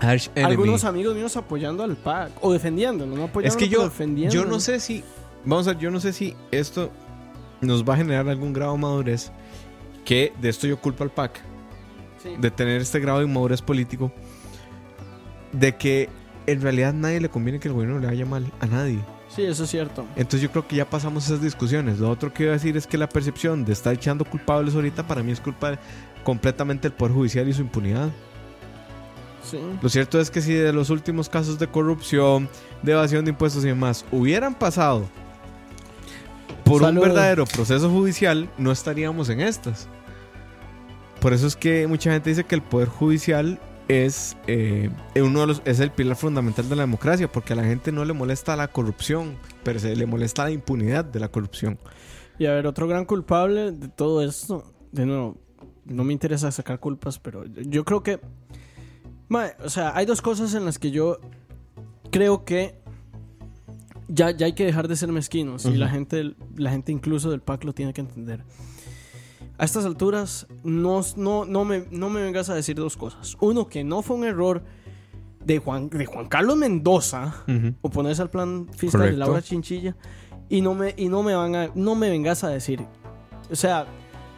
Enemy. algunos amigos míos apoyando al PAC. O defendiéndolo, no apoyando Es que yo, yo no sé si. Vamos a ver, yo no sé si esto nos va a generar algún grado de madurez. Que de esto yo culpo al PAC. Sí. De tener este grado de inmadurez político. De que en realidad a nadie le conviene que el gobierno le vaya mal. A nadie. Sí, eso es cierto. Entonces yo creo que ya pasamos esas discusiones. Lo otro que iba a decir es que la percepción de estar echando culpables ahorita para mí es culpa completamente del Poder Judicial y su impunidad. Sí. Lo cierto es que si de los últimos casos de corrupción, de evasión de impuestos y demás hubieran pasado por Salud. un verdadero proceso judicial, no estaríamos en estas. Por eso es que mucha gente dice que el Poder Judicial es, eh, uno de los, es el pilar fundamental de la democracia, porque a la gente no le molesta la corrupción, pero se le molesta la impunidad de la corrupción. Y a ver, otro gran culpable de todo esto, de nuevo, no me interesa sacar culpas, pero yo creo que, o sea, hay dos cosas en las que yo creo que ya, ya hay que dejar de ser mezquinos y la gente, la gente incluso del PAC lo tiene que entender. A estas alturas, no, no, no, me, no me vengas a decir dos cosas. Uno, que no fue un error de Juan, de Juan Carlos Mendoza oponerse al plan fiscal de Correcto. Laura Chinchilla y no me y no me van a no me vengas a decir o sea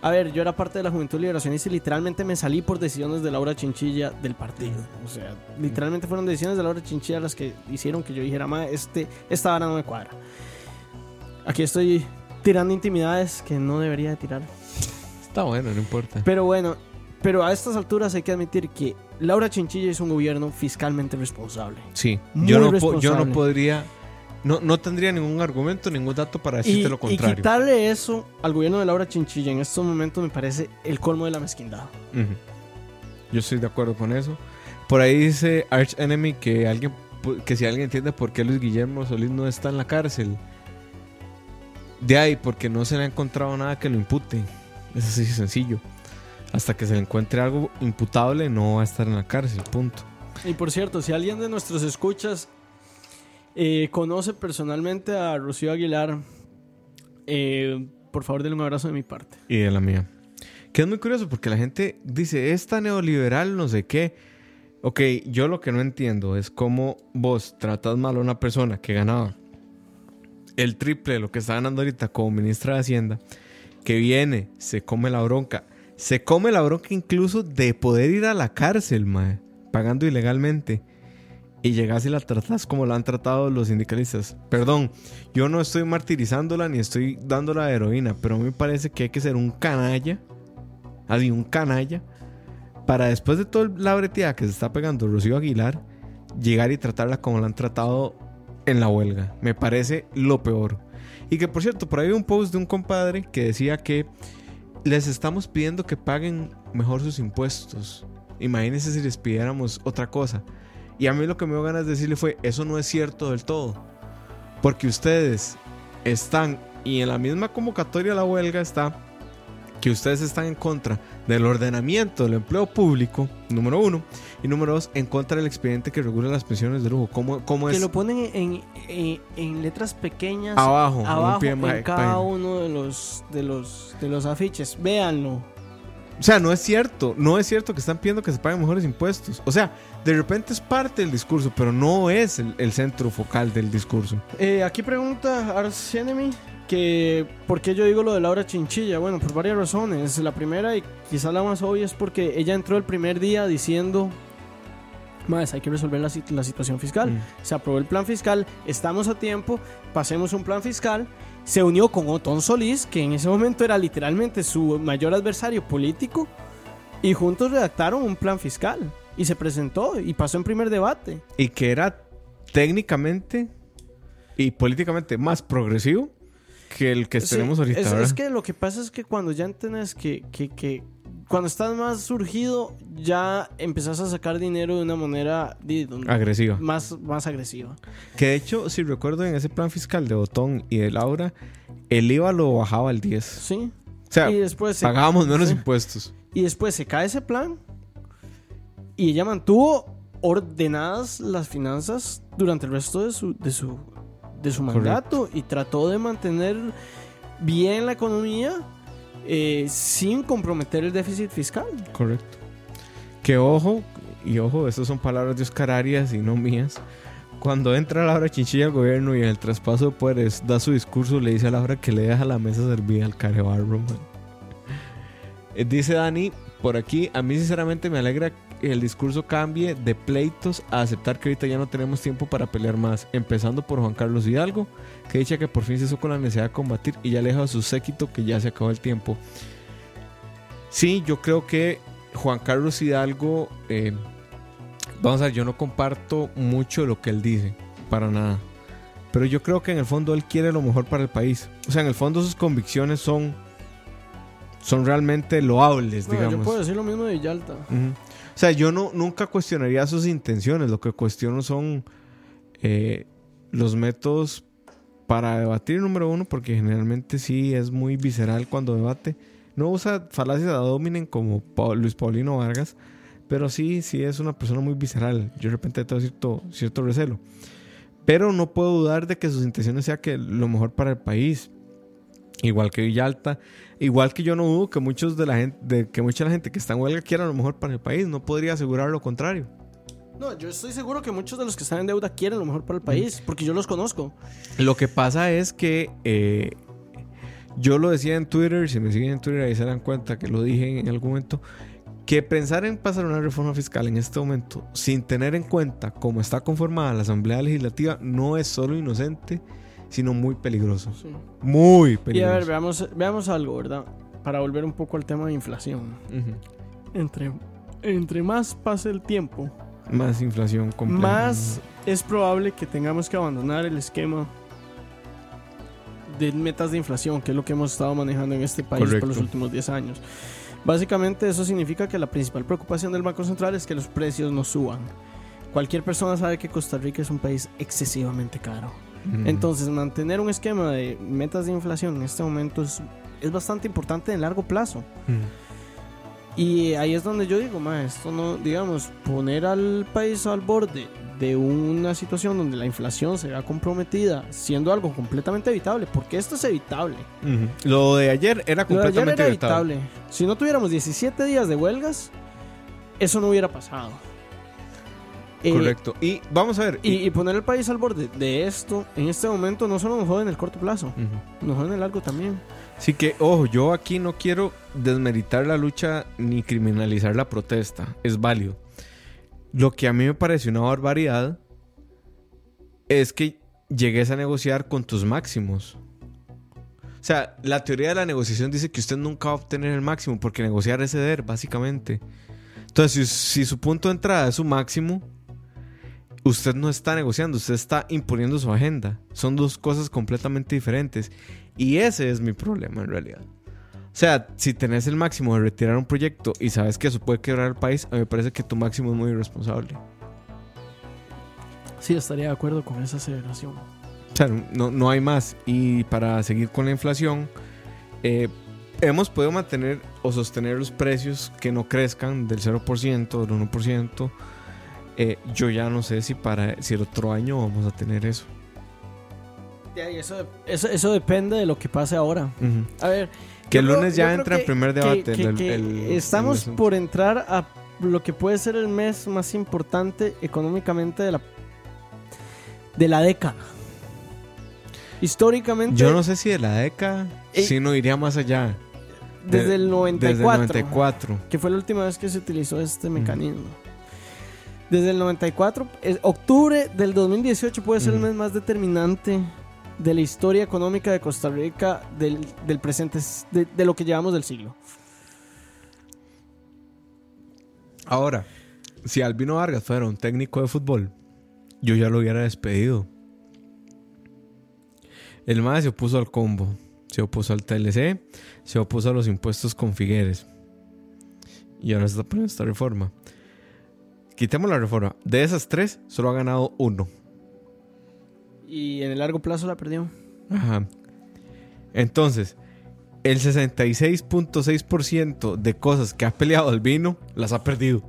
a ver yo era parte de la Juventud Liberacionista y literalmente me salí por decisiones de Laura Chinchilla del partido o sea literalmente fueron decisiones de Laura Chinchilla las que hicieron que yo dijera ma este esta vara no me cuadra aquí estoy tirando intimidades que no debería de tirar Está bueno, no importa. pero bueno pero a estas alturas hay que admitir que Laura Chinchilla es un gobierno fiscalmente responsable Sí, Muy yo no, yo no podría, no, no tendría ningún argumento, ningún dato para Y, decirte lo y contrario. quitarle eso al gobierno de Laura Chinchilla en estos momentos me parece el colmo de la mezquindad. Yo estoy de acuerdo con eso. Por ahí dice Arch Enemy que alguien que si alguien entiende por qué Luis Guillermo Solís no está en la cárcel. De ahí, porque no se le ha encontrado nada que lo impute. Es así sencillo. Hasta que se le encuentre algo imputable, no va a estar en la cárcel, punto. Y por cierto, si alguien de nuestros escuchas eh, conoce personalmente a Rocío Aguilar, eh, por favor denle un abrazo de mi parte. Y de la mía. Que es muy curioso porque la gente dice, esta neoliberal, no sé qué. Ok, yo lo que no entiendo es cómo vos tratas mal a una persona que ganaba el triple de lo que está ganando ahorita como ministra de Hacienda, que viene, se come la bronca, se come la bronca incluso de poder ir a la cárcel, mae, pagando ilegalmente. Y llegas y la tratas como la han tratado los sindicalistas. Perdón, yo no estoy martirizándola ni estoy dándola de heroína, pero a mí me parece que hay que ser un canalla, así un canalla, para después de toda la breteada que se está pegando Rocío Aguilar, llegar y tratarla como la han tratado en la huelga. Me parece lo peor. Y que por cierto, por ahí un post de un compadre que decía que les estamos pidiendo que paguen mejor sus impuestos. Imagínense si les pidiéramos otra cosa. Y a mí lo que me dio ganas de decirle fue, eso no es cierto del todo. Porque ustedes están, y en la misma convocatoria a la huelga está, que ustedes están en contra del ordenamiento del empleo público, número uno, y número dos, en contra del expediente que regula las pensiones de lujo. ¿Cómo, cómo Que es? lo ponen en, en- en letras pequeñas Abajo, un abajo pie en cada uno de los, de, los, de los afiches. Véanlo. O sea, no es cierto, no es cierto que están pidiendo que se paguen mejores impuestos. O sea, de repente es parte del discurso, pero no es el, el centro focal del discurso. Eh, aquí pregunta Ars Enemy que por qué yo digo lo de Laura Chinchilla. Bueno, por varias razones. La primera y quizá la más obvia es porque ella entró el primer día diciendo, más hay que resolver la, la situación fiscal. Mm. Se aprobó el plan fiscal, estamos a tiempo, pasemos un plan fiscal. Se unió con Otón Solís, que en ese momento era literalmente su mayor adversario político, y juntos redactaron un plan fiscal. Y se presentó y pasó en primer debate. Y que era técnicamente y políticamente más progresivo que el que Sí, tenemos ahorita. Es, es que lo que pasa es que cuando ya entendés que, que, que cuando estás más surgido, ya empezás a sacar dinero de una manera Agresiva. más, más agresiva. Que de hecho, si recuerdo en ese plan fiscal de Botón y de Laura, el IVA lo bajaba al 10. Sí. O sea, y después se, pagábamos menos sí. impuestos. y después se cae ese plan y ella mantuvo ordenadas las finanzas durante el resto de su, de su, de su Correcto. mandato y trató de mantener bien la economía eh, sin comprometer el déficit fiscal. Correcto. Que ojo, y ojo, estas son palabras de Oscar Arias y no mías. Cuando entra Laura Chinchilla al gobierno y en el traspaso de poderes da su discurso, le dice a Laura que le deja la mesa servida al carebarro, man. Eh, Dice Dani, por aquí, a mí sinceramente me alegra el discurso cambie de pleitos a aceptar que ahorita ya no tenemos tiempo para pelear más. Empezando por Juan Carlos Hidalgo, que dice que por fin se hizo con la necesidad de combatir y ya aleja a su séquito que ya se acabó el tiempo. Sí, yo creo que Juan Carlos Hidalgo, eh, vamos a ver, yo no comparto mucho lo que él dice, para nada. Pero yo creo que en el fondo él quiere lo mejor para el país. O sea, en el fondo sus convicciones son, son realmente loables, Bueno, digamos. yo puedo decir lo mismo de. O sea, yo no, nunca cuestionaría sus intenciones. Lo que cuestiono son eh, los métodos para debatir, número uno, porque generalmente sí es muy visceral cuando debate. No usa falacias ad hominem como Luis Paulino Vargas, pero sí, sí es una persona muy visceral. Yo de repente tengo cierto, cierto recelo. Pero no puedo dudar de que sus intenciones sea que lo mejor para el país. Igual que Villalta, igual que yo no dudo que muchos de la gente, de que mucha la gente que está en huelga quiera lo mejor para el país. No podría asegurar lo contrario. No, yo estoy seguro que muchos de los que están en deuda quieren lo mejor para el país, porque yo los conozco. Lo que pasa es que eh, yo lo decía en Twitter, si me siguen en Twitter ahí se dan cuenta que lo dije en algún momento, que pensar en pasar una reforma fiscal en este momento sin tener en cuenta cómo está conformada la Asamblea Legislativa no es solo inocente, sino muy peligroso. Sí. Muy Y peligroso. a ver, veamos, veamos algo, ¿verdad? Para volver un poco al tema de inflación. Entre, entre más pase el tiempo, Más inflación compleja. más es probable que tengamos que abandonar el esquema de metas de inflación, que es lo que hemos estado manejando en este país por los últimos 10 años. Básicamente eso significa que la principal preocupación del Banco Central es que los precios no suban. Cualquier persona sabe que Costa Rica es un país excesivamente caro. Mm. Entonces, mantener un esquema de metas de inflación en este momento es, es bastante importante en largo plazo. Mm. Y ahí es donde yo digo, ma, esto no, digamos, poner al país al borde de una situación donde la inflación se vea comprometida, siendo algo completamente evitable, porque esto es evitable. Lo de ayer era Lo de ayer completamente era evitable. evitable. Si no tuviéramos 17 días de huelgas, eso no hubiera pasado. Eh, Correcto. Y vamos a ver. y, y poner el país al borde de esto, en este momento, no solo nos jode en el corto plazo, nos jode en el largo también. Así que, ojo, yo aquí no quiero desmeritar la lucha ni criminalizar la protesta. Es válido. Lo que a mí me parece una barbaridad es que llegues a negociar con tus máximos. O sea, la teoría de la negociación dice que usted nunca va a obtener el máximo porque negociar es ceder, básicamente. Entonces, si, si su punto de entrada es su máximo, usted no está negociando, usted está imponiendo su agenda. Son dos cosas completamente diferentes. Y ese es mi problema en realidad. O sea, si tenés el máximo de retirar un proyecto y sabes que eso puede quebrar el país, a mí me parece que tu máximo es muy irresponsable. Sí, estaría de acuerdo con esa aceleración. O sea, no, no hay más. Y para seguir con la inflación, eh, hemos podido mantener o sostener los precios que no crezcan del 0%, del 1%. Eh, yo ya no sé si para si el otro año vamos a tener eso. Eso, eso, eso depende de lo que pase ahora. A ver. Que el lunes ya entra en que- primer debate. que- el- que el- el estamos por entrar a lo que puede ser el mes más importante económicamente de la, de la década. Históricamente, Yo no sé si de la década, Eh, si no iría más allá. desde de- el Desde 94, el 94. que fue la última vez que se utilizó este mecanismo. Desde el 94, es- octubre del 2018 puede ser el mes más determinante de la historia económica de Costa Rica del, del presente, de, de lo que llevamos del siglo. Ahora, si Albino Vargas fuera un técnico de fútbol, yo ya lo hubiera despedido. El MAE se opuso al combo, se opuso al TLC, se opuso a los impuestos con Figueres. Y ahora se está poniendo esta reforma. Quitemos la reforma. De esas tres, solo ha ganado uno. Y en el largo plazo la perdió. Ajá. Entonces, el 66.6% de cosas que ha peleado Albino las ha perdido.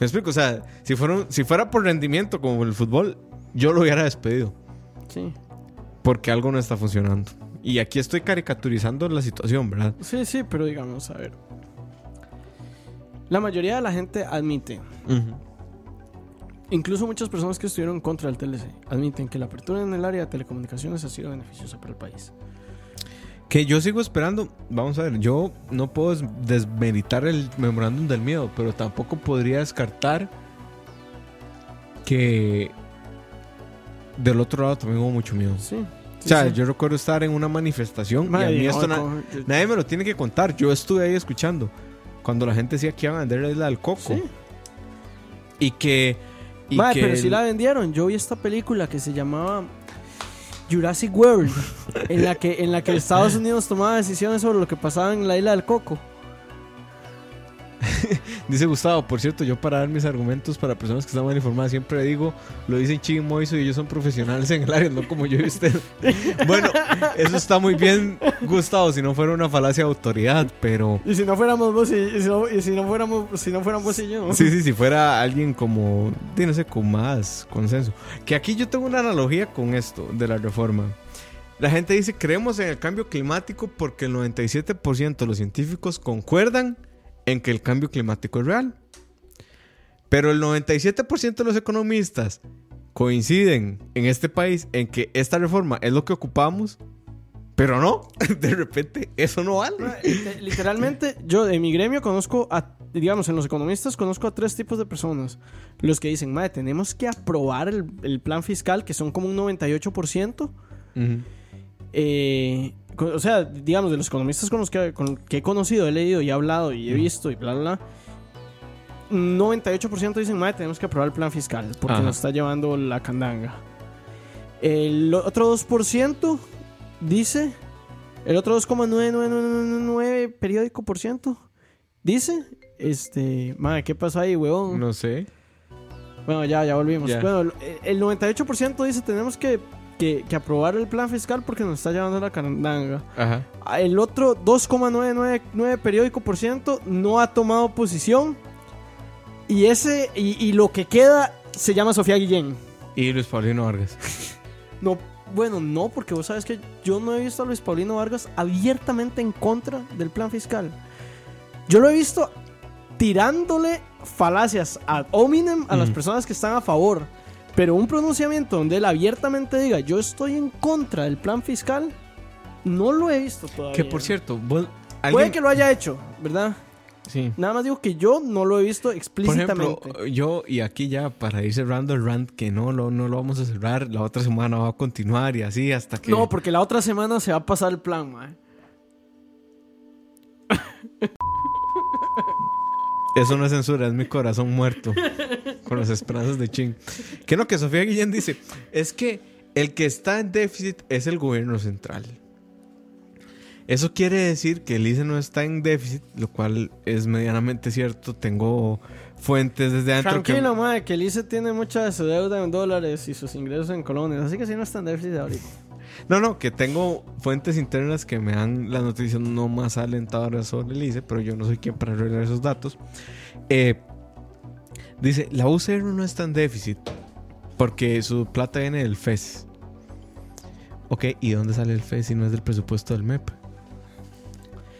¿Me explico? O sea, si fuera, si fuera por rendimiento como el fútbol, yo lo hubiera despedido. Sí. Porque algo no está funcionando. Y aquí estoy caricaturizando la situación, ¿verdad? Sí, sí, pero digamos, a ver. La mayoría de la gente admite, incluso muchas personas que estuvieron contra del TLC, admiten que la apertura en el área de telecomunicaciones ha sido beneficiosa para el país. Que yo sigo esperando. Vamos a ver, yo no puedo des- desmeritar el memorándum del miedo, pero tampoco podría descartar que del otro lado también hubo mucho miedo. Sí. O sea, yo recuerdo estar en una manifestación y a mí esto na- nadie me lo tiene que contar. Yo estuve ahí escuchando cuando la gente decía que iban a vender la isla del coco Sí. y que. Que pero si el- la vendieron. Yo vi esta película que se llamaba Jurassic World, en la que en la que Estados Unidos tomaba decisiones sobre lo que pasaba en la isla del Coco. Dice Gustavo, por cierto, yo para dar mis argumentos para personas que están mal informadas siempre digo, lo dicen Chi y Moiso y ellos son profesionales en el área, no como yo y usted. [laughs] bueno, eso está muy bien, Gustavo, si no fuera una falacia de autoridad, pero Y si no fuéramos vos y, y si, no, y si no fuéramos si no fuéramos vos y yo. sí, sí, si fuera alguien como, no sé, con más consenso. Que aquí yo tengo una analogía con esto de la reforma. La gente dice, creemos en el cambio climático porque el 97% de los científicos concuerdan en que el cambio climático es real. Pero el 97% de los economistas coinciden en este país en que esta reforma es lo que ocupamos, pero no, [laughs] de repente eso no vale. Liter- Literalmente, yo de mi gremio conozco a, digamos, en los economistas conozco a tres tipos de personas. Los que dicen, madre, tenemos que aprobar el, el plan fiscal, que son como un 98%. Ujú. Eh, o sea, digamos, de los economistas con los que, con que he conocido, he leído y he hablado y he visto y bla, bla, bla. 98% dicen, madre, tenemos que aprobar el plan fiscal porque Ajá. nos está llevando la candanga. El otro 2% dice, el otro 2,999 periódico por ciento dice, este, madre, ¿qué pasó ahí, huevón? No sé. Bueno, ya, ya volvimos. Ya. Bueno, el 98% dice tenemos que, que, que aprobar el plan fiscal porque nos está llevando la carandanga. Ajá. El otro 2,999 periódico por ciento no ha tomado posición. Y ese y, y lo que queda se llama Sofía Guillén. Y Luis Paulino Vargas. [laughs] No, bueno, no, porque vos sabes que yo no he visto a Luis Paulino Vargas abiertamente en contra del plan fiscal. Yo lo he visto tirándole falacias ad hominem a las Mm. personas que están a favor. Pero un pronunciamiento donde él abiertamente diga yo estoy en contra del plan fiscal, no lo he visto todavía. Que por cierto, vos- Puede que lo haya hecho, ¿verdad? Sí. Nada más digo que yo no lo he visto Por explícitamente. ejemplo, yo y aquí ya para ir cerrando el rant, que no lo, no lo vamos a cerrar, la otra semana va a continuar y así hasta que... no, porque la otra semana se va a pasar el plan, mae. Eso no es censura, es mi corazón muerto. [laughs] con las esperanzas de ching. Que no, que Sofía Guillén dice, es que el que está en déficit es el gobierno central. Eso quiere decir que el ICE no está en déficit, lo cual es medianamente cierto. Tengo fuentes desde adentro que... Tranquilo, mae, que el ICE tiene mucha de su deuda en dólares y sus ingresos en colones. Así que sí no está en déficit ahorita. No, no, que tengo fuentes internas que me dan las noticias no más alentadoras sobre el ICE, pero yo no soy quien para revelar esos datos. Eh, dice, la UCR no está en déficit porque su plata viene del FES. Ok, ¿y dónde sale el FES si no es del presupuesto del MEP?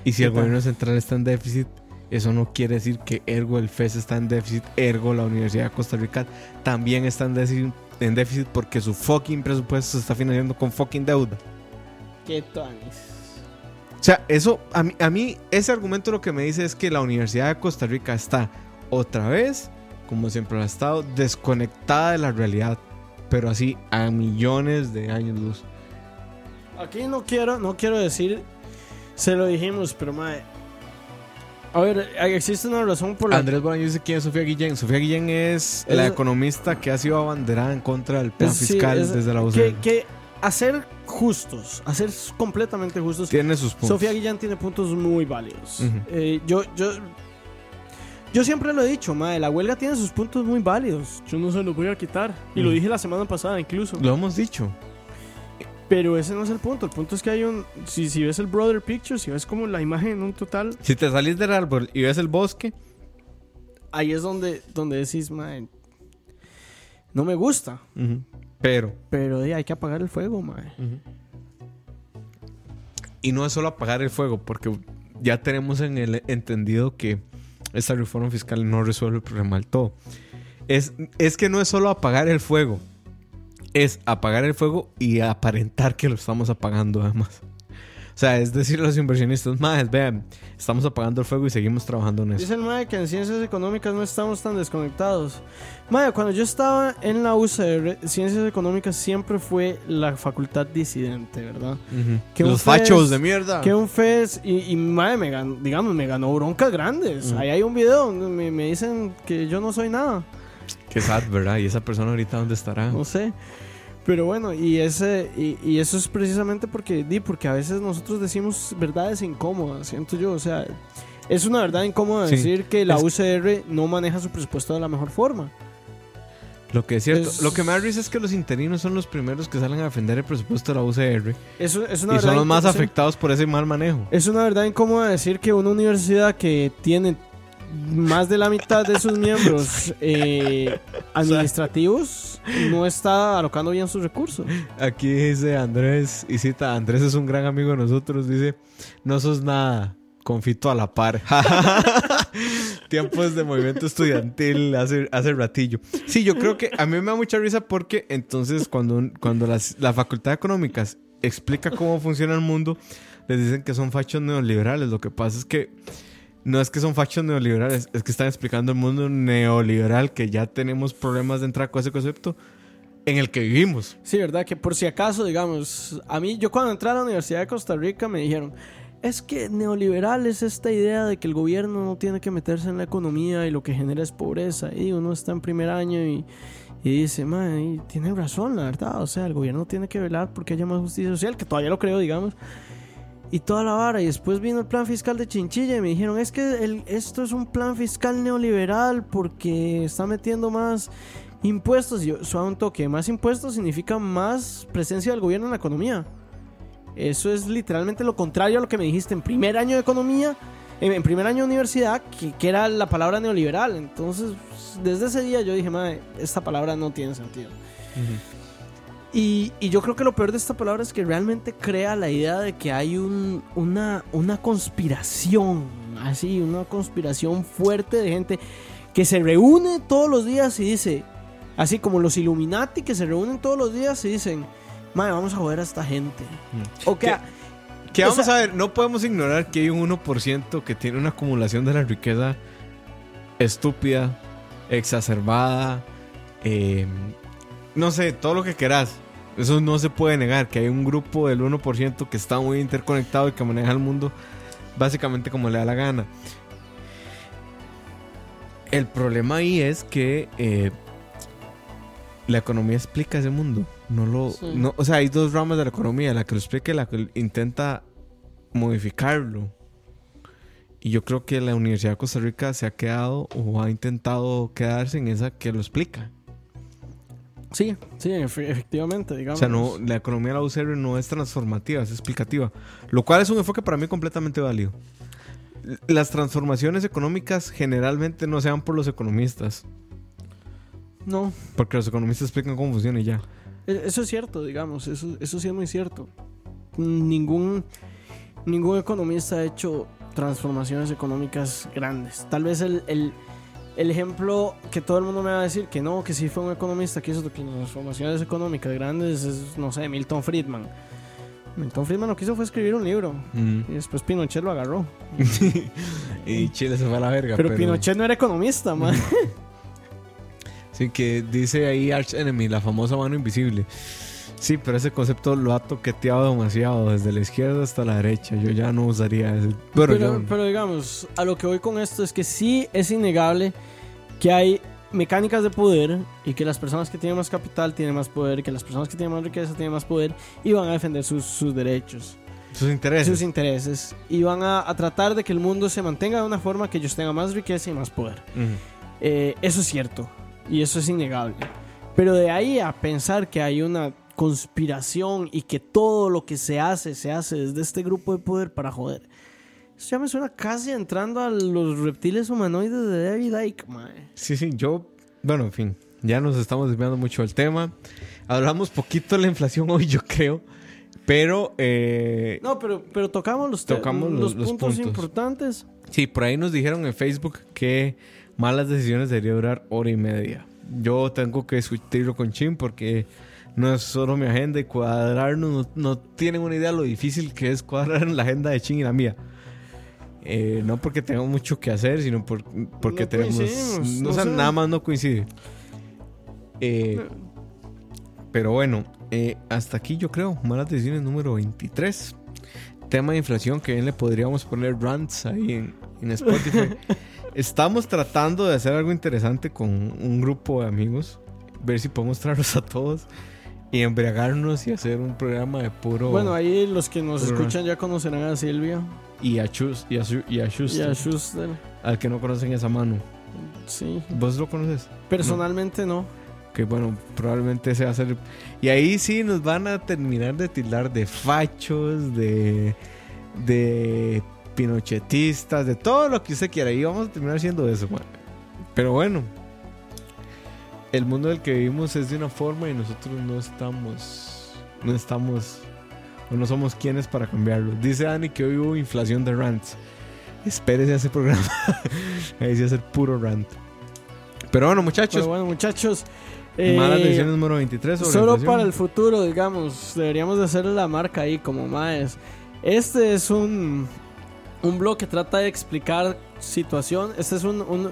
Y si el gobierno central está en déficit, eso no quiere decir que ergo el FES está en déficit, ergo la Universidad de Costa Rica también está en déficit, en déficit porque su fucking presupuesto se está financiando con fucking deuda. Qué tanis. O sea, eso, a mí, a mí ese argumento lo que me dice es que la Universidad de Costa Rica está otra vez, como siempre lo ha estado, desconectada de la realidad, pero así a millones de años luz. Aquí no quiero, no quiero decir, se lo dijimos, pero mae. A ver, existe una razón por la Andrés Bolaño dice quién es Sofía Guillén. Sofía Guillén es, la economista que ha sido abanderada en contra del plan Es- sí, fiscal es- desde la que, UCR. que hacer justos, hacer completamente justos. Tiene sus puntos. Sofía Guillán tiene puntos muy válidos. Eh, yo, yo, yo siempre lo he dicho, mae, la huelga tiene sus puntos muy válidos. Yo no se los voy a quitar. Y lo dije la semana pasada incluso. Lo hemos dicho. Pero ese no es el punto. El punto es que hay un. Si, si ves el Brother Picture, si ves como la imagen en un total, Si te salís del árbol y ves el bosque, ahí es donde, donde decís, mae. No me gusta. pero Pero eh, hay que apagar el fuego, mae. Y no es solo apagar el fuego, porque ya tenemos en el entendido que esta reforma fiscal no resuelve el problema del todo. Es, es que no es solo apagar el fuego, es apagar el fuego y aparentar que lo estamos apagando además. O sea, es decir los inversionistas, más vean, estamos apagando el fuego y seguimos trabajando en eso. Dice el mae que en ciencias económicas no estamos tan desconectados. Mae, cuando yo estaba en la UCR, ciencias económicas siempre fue la facultad disidente, ¿verdad? Que Los fachos de mierda. Que un FES y, y mae, me ganó, digamos, me ganó broncas grandes. Ahí hay un video donde me, me dicen que yo no soy nada. Qué sad, ¿verdad? Y esa persona ahorita dónde estará. No sé. Pero bueno, y ese y, y eso es precisamente porque di porque a veces nosotros decimos verdades incómodas, siento yo, o sea, es una verdad incómoda Sí. decir que la Es- UCR no maneja su presupuesto de la mejor forma. Lo que es cierto, Es- lo que me da risa es que los interinos son los primeros que salen a defender el presupuesto de la UCR Eso es una y son los más afectados por ese mal manejo. Es una verdad incómoda decir que una universidad que tiene más de la mitad de sus miembros [laughs] eh, administrativos no está alocando bien sus recursos. Aquí dice Andrés, y cita, Andrés es un gran amigo de nosotros, dice, no sos nada, confito a la par. [laughs] Tiempos de movimiento estudiantil hace, hace ratillo. Sí, yo creo que a mí me da mucha risa porque entonces cuando, cuando las- la Facultad de Económicas explica cómo funciona el mundo, les dicen que son fachos neoliberales. Lo que pasa es que no es que son fachos neoliberales, es que están explicando el mundo neoliberal, que ya tenemos problemas de entrar con ese concepto en el que vivimos. Sí, verdad, que por si acaso, digamos, a mí, yo cuando entré a la Universidad de Costa Rica me dijeron, es que neoliberal es esta idea de que el gobierno no tiene que meterse en la economía y lo que genera es pobreza. Y uno está en primer año y, y dice, man, tiene razón, la verdad. O sea, el gobierno tiene que velar porque haya más justicia social, que todavía lo creo, digamos. Y toda la vara. Y después vino el plan fiscal de Chinchilla y me dijeron, es que esto es un plan fiscal neoliberal porque está metiendo más impuestos. Y yo, suave un toque, más impuestos significa más presencia del gobierno en la economía. Eso es literalmente lo contrario a lo que me dijiste en primer año de economía, en, primer año de universidad, que, que era la palabra neoliberal. Entonces, desde ese día yo dije, madre, esta palabra no tiene sentido. Y, y yo creo que lo peor de esta palabra es que realmente crea la idea de que hay un- una, una conspiración, así, una conspiración fuerte de gente que se reúne todos los días y dice, así como los Illuminati que se reúnen todos los días y dicen, madre, vamos a joder a esta gente. O que. Que O vamos sea- a ver, no podemos ignorar que hay un 1% que tiene una acumulación de la riqueza estúpida, exacerbada, eh, no sé, todo lo que querás. Eso no se puede negar, que hay un grupo del 1% que está muy interconectado y que maneja el mundo básicamente como le da la gana. El problema ahí es que eh, la economía explica ese mundo. No lo, Sí. no, o sea, hay dos ramas de la economía, la que lo explica y la que intenta modificarlo. Y yo creo que la Universidad de Costa Rica se ha quedado o ha intentado quedarse en esa que lo explica. Sí, sí, efe- efectivamente, O digamos. sea, no, la economía de la UCR no es transformativa, es explicativa. Lo cual es un enfoque para mí completamente válido. Las transformaciones económicas generalmente no se dan por los economistas, No, porque los economistas explican cómo funciona y ya. E- Eso es cierto, digamos, eso, eso sí es muy cierto. Ningún, ningún economista ha hecho transformaciones económicas grandes. Tal vez el, el, el ejemplo que todo el mundo me va a decir que no, que sí fue un economista que hizo transformaciones económicas grandes es, no sé, Milton Friedman. Milton Friedman lo que hizo fue escribir un libro y después Pinochet lo agarró. [laughs] y Chile se fue a la verga. Pero, Pinochet no era economista, man. [laughs] Sí, que dice ahí Arch Enemy, la famosa mano invisible. Sí, pero ese concepto lo ha toqueteado demasiado, desde la izquierda hasta la derecha. Yo ya no usaría ese. Pero, pero digamos, a lo que voy con esto es que sí es innegable que hay mecánicas de poder y que las personas que tienen más capital tienen más poder que las personas que tienen más riqueza tienen más poder y van a defender sus, sus derechos, sus intereses. sus intereses y van a, a tratar de que el mundo se mantenga de una forma que ellos tengan más riqueza y más poder. Eh, eso es cierto y eso es innegable. Pero de ahí a pensar que hay una conspiración y que todo lo que se hace se hace desde este grupo de poder para joder. Eso ya me suena casi entrando a los reptiles humanoides de David Icke, mae. Sí, sí, yo. Bueno, en fin, ya nos estamos desviando mucho del tema. Hablamos poquito de la inflación hoy, yo creo. Pero, eh, No, pero, pero tocamos los, Tocamos los- los, los puntos, puntos. importantes. sí, por ahí nos dijeron en Facebook que malas decisiones debería durar hora y media. Yo tengo que discutirlo con Chin porque no es solo mi agenda y cuadrarnos. No, no tienen una idea de lo difícil que es cuadrar en la agenda de Chin y la mía. Eh, no porque tengamos mucho que hacer, sino por- porque No tenemos. No, o sea, sé. nada más no coincide. Eh, pero bueno, eh, hasta aquí yo creo. Malas decisiones número 23. Tema de inflación que bien le podríamos poner rants ahí en, en Spotify. [laughs] Estamos tratando de hacer algo interesante con un grupo de amigos. Ver si podemos traerlos a todos y embriagarnos y hacer un programa de puro. Bueno, ahí los que nos Puro escuchan ya conocerán a Silvia y a Chus y a, y a y Schuster, a Schuster. al que no conocen esa mano. Sí. ¿Vos lo conoces? Personalmente no. Que bueno, probablemente ese va a ser. Y ahí sí nos van a terminar de tildar de fachos, de. de pinochetistas, de todo lo que usted quiera. Y vamos a terminar siendo eso, man. Pero bueno, el mundo del que vivimos es de una forma y nosotros no estamos. No estamos. O no somos quienes para cambiarlo. Dice Dani que hoy hubo inflación de rants. Espérese a ese programa. [laughs] ahí sí va a ser puro rant. Pero bueno, muchachos. Pero bueno, muchachos. Malas eh, decisiones número 23 sobre Solo inflación. para el futuro, digamos, deberíamos de hacer la marca ahí como más. Este es un, un blog que trata de explicar situación. Este es un, un,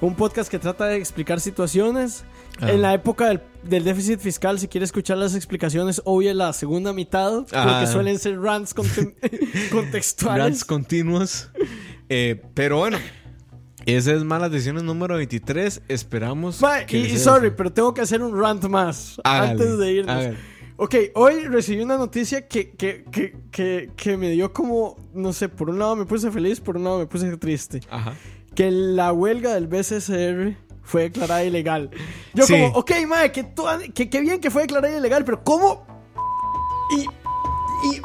un podcast que trata de explicar situaciones. Ah. En la época del, del déficit fiscal, si quiere escuchar las explicaciones, obvio la segunda mitad, porque Ah. suelen ser rants conte- [laughs] [laughs] contextuales. Rants continuos. Eh, pero bueno, esa es malas decisiones número 23. Esperamos. Ma, que y, sorry, pero tengo que hacer un rant más Hágale, antes de irnos. hágale. Ok, hoy recibí una noticia que, que, que, que, que me dio como, no sé, por un lado me puse feliz, por un lado me puse triste. Ajá. Que la huelga del BCCR fue declarada ilegal. Yo Sí. como, ok, madre, que, toda- que, que bien que fue declarada ilegal, pero ¿cómo? Y, y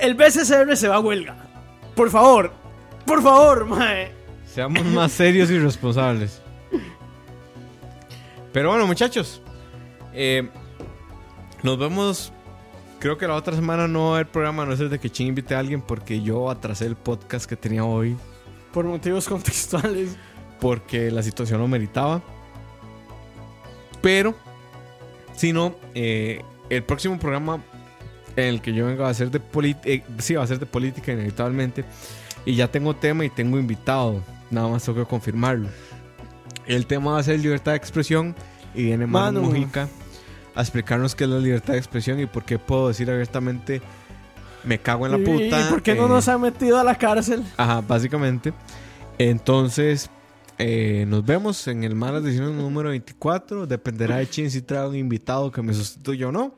el BCCR se va a huelga. Por favor, por favor, madre. Seamos más serios y responsables. Pero bueno, muchachos. eh, nos vemos. Creo que la otra semana no va a haber programa, a no ser de que Ching invite a alguien, porque yo atrasé el podcast que tenía hoy. Por motivos [laughs] contextuales. porque la situación lo meritaba. Pero, si no, eh, el próximo programa en el que yo venga va a ser de política, sí, va a ser de política inevitablemente. Y ya tengo tema y tengo invitado. Nada más tengo que confirmarlo. El tema va a ser libertad de expresión y viene Manu Manu. Mojica a explicarnos qué es la libertad de expresión y por qué puedo decir abiertamente me cago en la ¿Y- puta. ¿Y por qué no eh, nos han metido a la cárcel? Ajá, básicamente. Entonces, eh, nos vemos en el Malas Decisiones número 24. Dependerá de Chin si trae un invitado que me sustituya o no.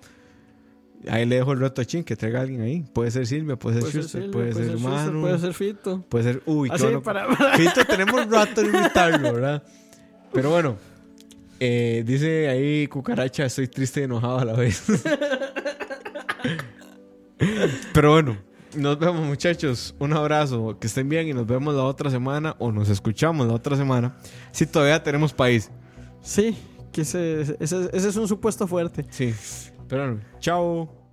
Ahí le dejo el reto a Chin que traiga a alguien ahí. Puede ser Silvia, puede ser Schuster, puede, ser Schuster, Manu, puede ser Fito. puede ser. Uy, Así [laughs] para- Fito, tenemos rato de invitarlo, ¿verdad? Pero bueno, eh, dice ahí Cucaracha, estoy triste y enojado a la vez. [laughs] [laughs] Pero bueno, nos vemos muchachos. Un abrazo, que estén bien y nos vemos la otra semana o nos escuchamos la otra semana. Si todavía tenemos país. Sí, que ese, ese, ese es un supuesto fuerte. Sí. Pero bueno, chao.